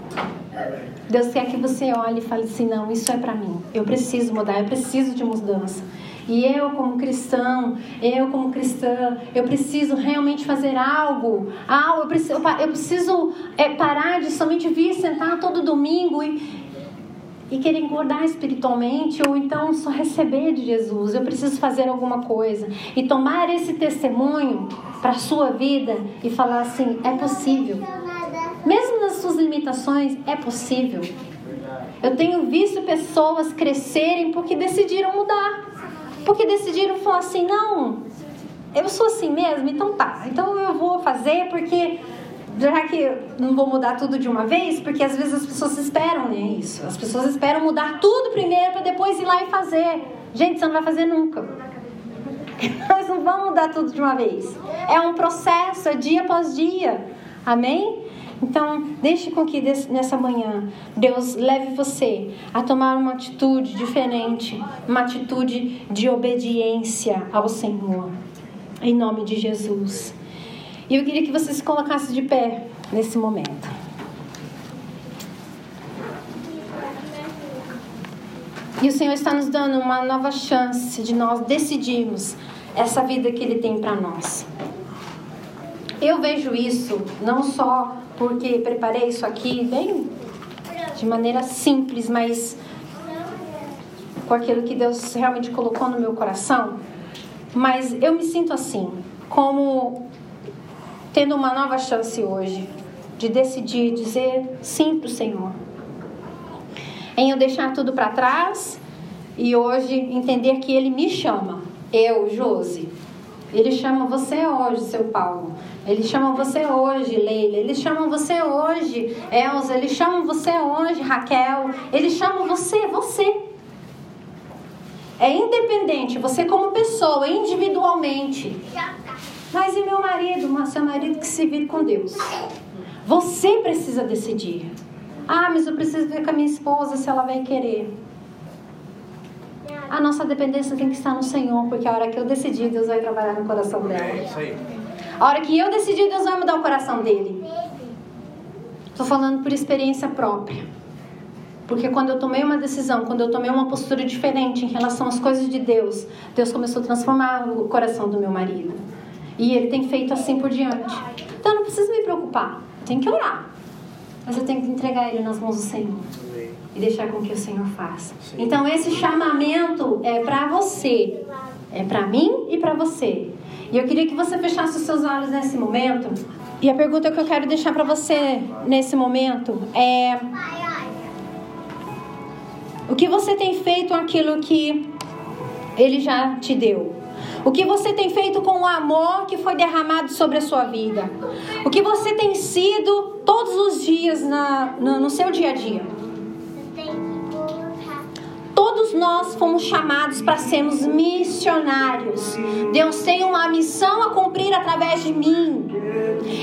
Deus quer que você olhe e fale assim: não, isso é para mim. Eu preciso mudar, eu preciso de mudança. E eu, como cristão, eu, como cristã, eu preciso realmente fazer algo. Ah, eu preciso, eu preciso é, parar de somente vir sentar todo domingo e, e querer engordar espiritualmente, ou então só receber de Jesus. Eu preciso fazer alguma coisa. E tomar esse testemunho para a sua vida e falar assim: é possível. Mesmo nas suas limitações, é possível. Eu tenho visto pessoas crescerem porque decidiram mudar. Porque decidiram falar assim: não, eu sou assim mesmo, então tá. Então eu vou fazer porque já que não vou mudar tudo de uma vez, porque às vezes as pessoas esperam né, isso. As pessoas esperam mudar tudo primeiro para depois ir lá e fazer. Gente, você não vai fazer nunca. Nós não vamos mudar tudo de uma vez. É um processo, é dia após dia. Amém? Então, deixe com que nessa manhã Deus leve você a tomar uma atitude diferente, uma atitude de obediência ao Senhor. Em nome de Jesus. E eu queria que você se colocasse de pé nesse momento. E o Senhor está nos dando uma nova chance de nós decidirmos essa vida que Ele tem para nós. Eu vejo isso não só porque preparei isso aqui bem de maneira simples, mas com aquilo que Deus realmente colocou no meu coração. Mas eu me sinto assim, como tendo uma nova chance hoje de decidir dizer sim para o Senhor. Em eu deixar tudo para trás e hoje entender que Ele me chama, eu, Josi. Ele chama você hoje, seu Paulo. Eles chamam você hoje, Leila. Eles chamam você hoje, Elza. Eles chamam você hoje, Raquel. Eles chamam você, você. É independente, você como pessoa, individualmente. Mas e meu marido? Mas seu marido que se vire com Deus. Você precisa decidir. Ah, mas eu preciso ver com a minha esposa se ela vai querer. A nossa dependência tem que estar no Senhor, porque a hora que eu decidir, Deus vai trabalhar no coração dela. É isso aí. A hora que eu decidir, Deus vai mudar o coração dele. Estou falando por experiência própria. Porque quando eu tomei uma decisão, quando eu tomei uma postura diferente em relação às coisas de Deus, Deus começou a transformar o coração do meu marido. E ele tem feito assim por diante. Então eu não preciso me preocupar. Tem que orar. Mas eu tenho que entregar ele nas mãos do Senhor e deixar com que o Senhor faça. Então esse chamamento é para você, é para mim e para você. E eu queria que você fechasse os seus olhos nesse momento. E a pergunta que eu quero deixar para você nesse momento é: o que você tem feito aquilo que Ele já te deu? O que você tem feito com o amor que foi derramado sobre a sua vida? O que você tem sido todos os dias na, no, no seu dia a dia? Todos nós fomos chamados para sermos missionários. Deus tem uma missão a cumprir através de mim.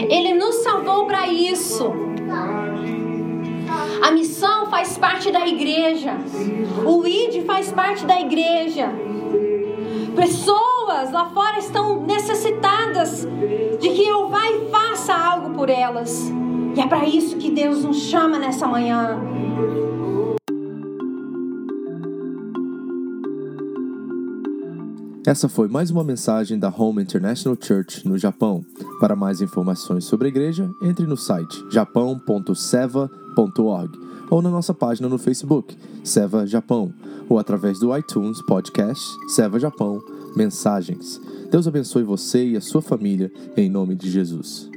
Ele nos salvou para isso. A missão faz parte da igreja. O ID faz parte da igreja. Pessoas lá fora estão necessitadas de que eu vá e faça algo por elas. E é para isso que Deus nos chama nessa manhã. Essa foi mais uma mensagem da Home International Church no Japão. Para mais informações sobre a igreja, entre no site japão.seva.org ou na nossa página no Facebook, Seva Japão, ou através do iTunes Podcast Seva Japão Mensagens. Deus abençoe você e a sua família, em nome de Jesus.